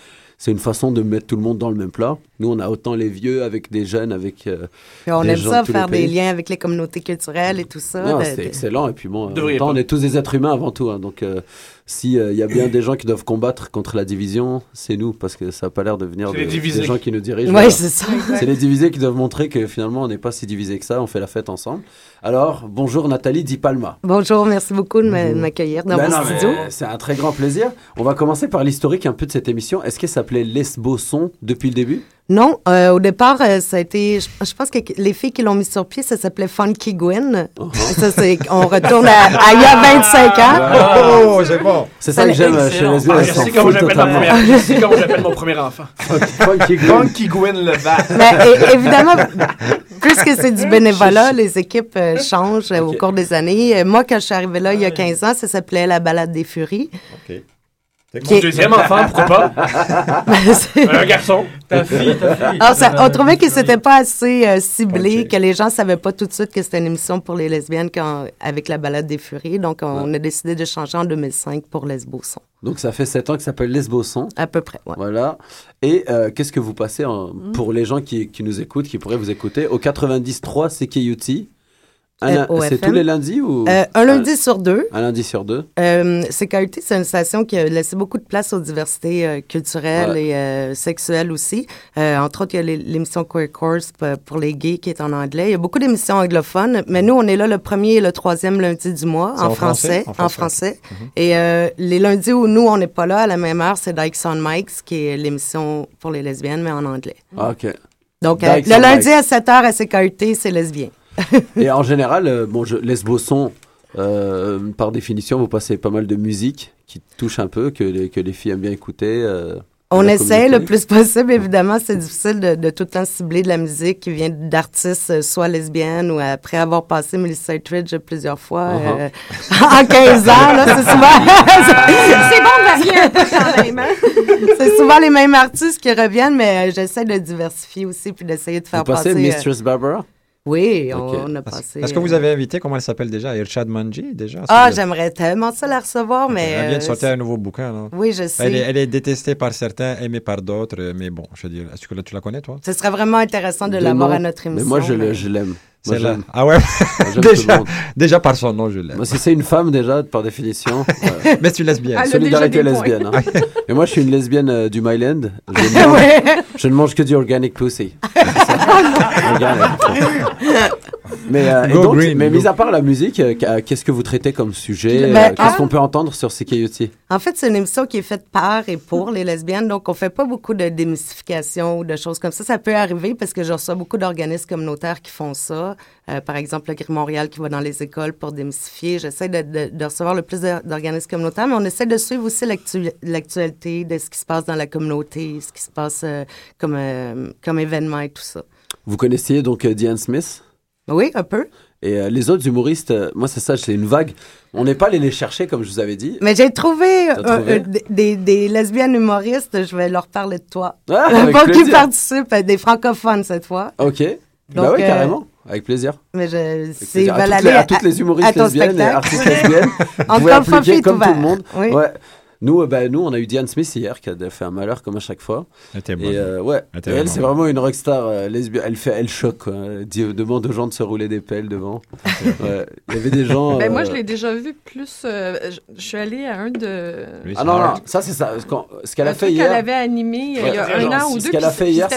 C'est une façon de mettre tout le monde dans le même plat. Nous, on a autant les vieux avec des jeunes, avec. euh, on des aime gens ça, de tous les faire des liens avec les communautés culturelles et tout ça. Non, de- c'est de- excellent. Et puis bon, en Devriez même temps, pas. on est tous des êtres humains avant tout. hein. donc, euh, si euh, y a bien des gens qui doivent combattre contre la division, c'est nous, parce que ça n'a pas l'air de venir C'est de- les divisés. des gens qui nous dirigent. Voilà. c'est ça. C'est les divisés qui doivent montrer que finalement, on n'est pas si divisés que ça. On fait la fête ensemble. Alors, bonjour Nathalie Di Palma. Bonjour, merci beaucoup de m'accueillir dans Ben mon non, studio. C'est un très grand plaisir. On va commencer par l'historique un peu de cette émission. Est-ce qu'elle s'appelait Lesboson depuis le début? Non, euh, au départ, euh, ça a été. Je, je pense que les filles qui l'ont mis sur pied, ça s'appelait Funky Gwen. Uh-huh. Ça, c'est. On retourne à, à il y a 25 ans. Oh, c'est bon. C'est ça que j'aime chez Lesbiennes. Ah, je sais comment j'appelle mon premier enfant. Funky Gwen. Funky Gwen Levac. Mais é- évidemment, puisque c'est du bénévolat, les équipes euh, changent au cours des années. Moi, quand je suis arrivée là il y a 15 ans, ça s'appelait La Balade des Furies. Mon deuxième enfant, pourquoi pas? Un garçon. Ta fille, ta fille. Alors, ça- on trouvait que c'était pas assez euh, ciblé, que les gens savaient pas tout de suite que c'était une émission pour les lesbiennes quand, avec la balade des furies. Donc, on a décidé de changer en 2005 pour Lesboson. Donc ça fait 7 ans que ça s'appelle Lesboson. À peu près, ouais. Voilà. Et euh, qu'est-ce que vous passez en- Mm. pour les gens qui, qui nous écoutent, qui pourraient vous écouter? Au 93 CKUT Un- Euh, au C'est FM. tous les lundis ou? Euh, un lundi sur deux. Un lundi sur deux. Euh, CKUT, c'est une station qui a laissé beaucoup de place aux diversités euh, culturelles Ouais. et euh, sexuelles aussi. Euh, entre autres, il y a l'émission Queer Course pour les gays qui est en anglais. Il y a beaucoup d'émissions anglophones, mais nous, on est là le premier et le troisième lundi du mois C'est en, en français? français. En En français. français. Et euh, les lundis où nous, on n'est pas là à la même heure, c'est Dykes on Mikes, qui est l'émission pour les lesbiennes, mais en anglais. Ah, ok. Donc, euh, le lundi Mikes. à 7 h à CKUT, c'est lesbien. Et en général, euh, bon, je, Lesboson, euh, par définition, vous passez pas mal de musique qui touche un peu, que les, que les filles aiment bien écouter. euh, On essaie le plus possible, évidemment. C'est difficile de, de tout le temps cibler de la musique qui vient d'artistes soit lesbiennes ou après avoir passé Melissa Etheridge plusieurs fois Uh-huh. euh, en 15 ans. C'est souvent... C'est bon de varier un peu quand même. hein? c'est souvent les mêmes artistes qui reviennent, mais j'essaie de diversifier aussi puis d'essayer de faire Vous passer... Mistress Barbara? Oui, on, a passé... Est-ce que vous euh, avez invité, comment elle s'appelle déjà? Irshad Manji, déjà Ah, j'aimerais tellement ça la recevoir, mais... Elle vient de euh, sortir un nouveau bouquin. là. Oui, je sais. Elle est, elle est détestée par certains, aimée par d'autres, mais bon, je veux dire, est-ce que là, tu la connais, toi? Ce serait vraiment intéressant de De l'avoir à notre émission. Mais moi, je le- mais- je l'aime. C'est là. Ah ouais déjà, déjà par son nom, je l'aime. Si c'est une femme, déjà, par définition. euh, Mais tu es lesbienne. Elle a Solidarité lesbienne. hein. Et moi, je suis une lesbienne euh, du Myland. Je ne mange, Ouais. je ne mange que du organic pussy. Organic. mais, euh, et Go donc, green, mais go. mis à part la musique, euh, qu- qu'est-ce que vous traitez comme sujet Ben, euh, Qu'est-ce ah. qu'on peut entendre sur CKUT En fait, c'est une émission qui est faite par et pour les lesbiennes, donc on fait pas beaucoup de démystification ou de choses comme ça. Ça peut arriver parce que je reçois beaucoup d'organismes communautaires qui font ça. Euh, par exemple, le Gris Montréal qui va dans les écoles pour démystifier. J'essaie de, de- de recevoir le plus d'organismes communautaires, mais on essaie de suivre aussi l'actu- l'actualité de ce qui se passe dans la communauté, ce qui se passe euh, comme, euh, comme événement et tout ça. Vous connaissiez donc Diane Smith? Oui, un peu. et euh, les autres humoristes, euh, moi c'est ça, c'est une vague. On n'est pas allé les chercher comme je vous avais dit. Mais j'ai trouvé, euh, des- lesbiennes humoristes. Je vais leur parler de toi. Ah, pour qu'ils participent, des francophones cette fois. Ok. bah Donc, ouais, euh, carrément. Avec plaisir. Mais je, c'est. À, toutes les, à toutes les humoristes lesbiennes et artistes lesbiennes, vous Encore comme tout ouverte. le monde. Oui. Ouais. Nous, euh, bah, nous, on a eu Diane Smith hier qui a fait un malheur comme à chaque fois. Elle était Et euh, ouais, était Et elle, vraiment c'est vraiment une rockstar euh, lesbienne. Elle fait, elle choque. Quoi. Elle dit- demande aux gens de se rouler des pelles devant. Ouais. Il y avait des gens. Ben, moi, euh, je l'ai déjà vu plus. euh, je, je suis allée à un de. Ah non, non, ça c'est ça. Ce ce qu'elle a fait hier. qu'elle avait animé euh, il y a un genre, an ou ce deux. qu'elle a fait hier, ça,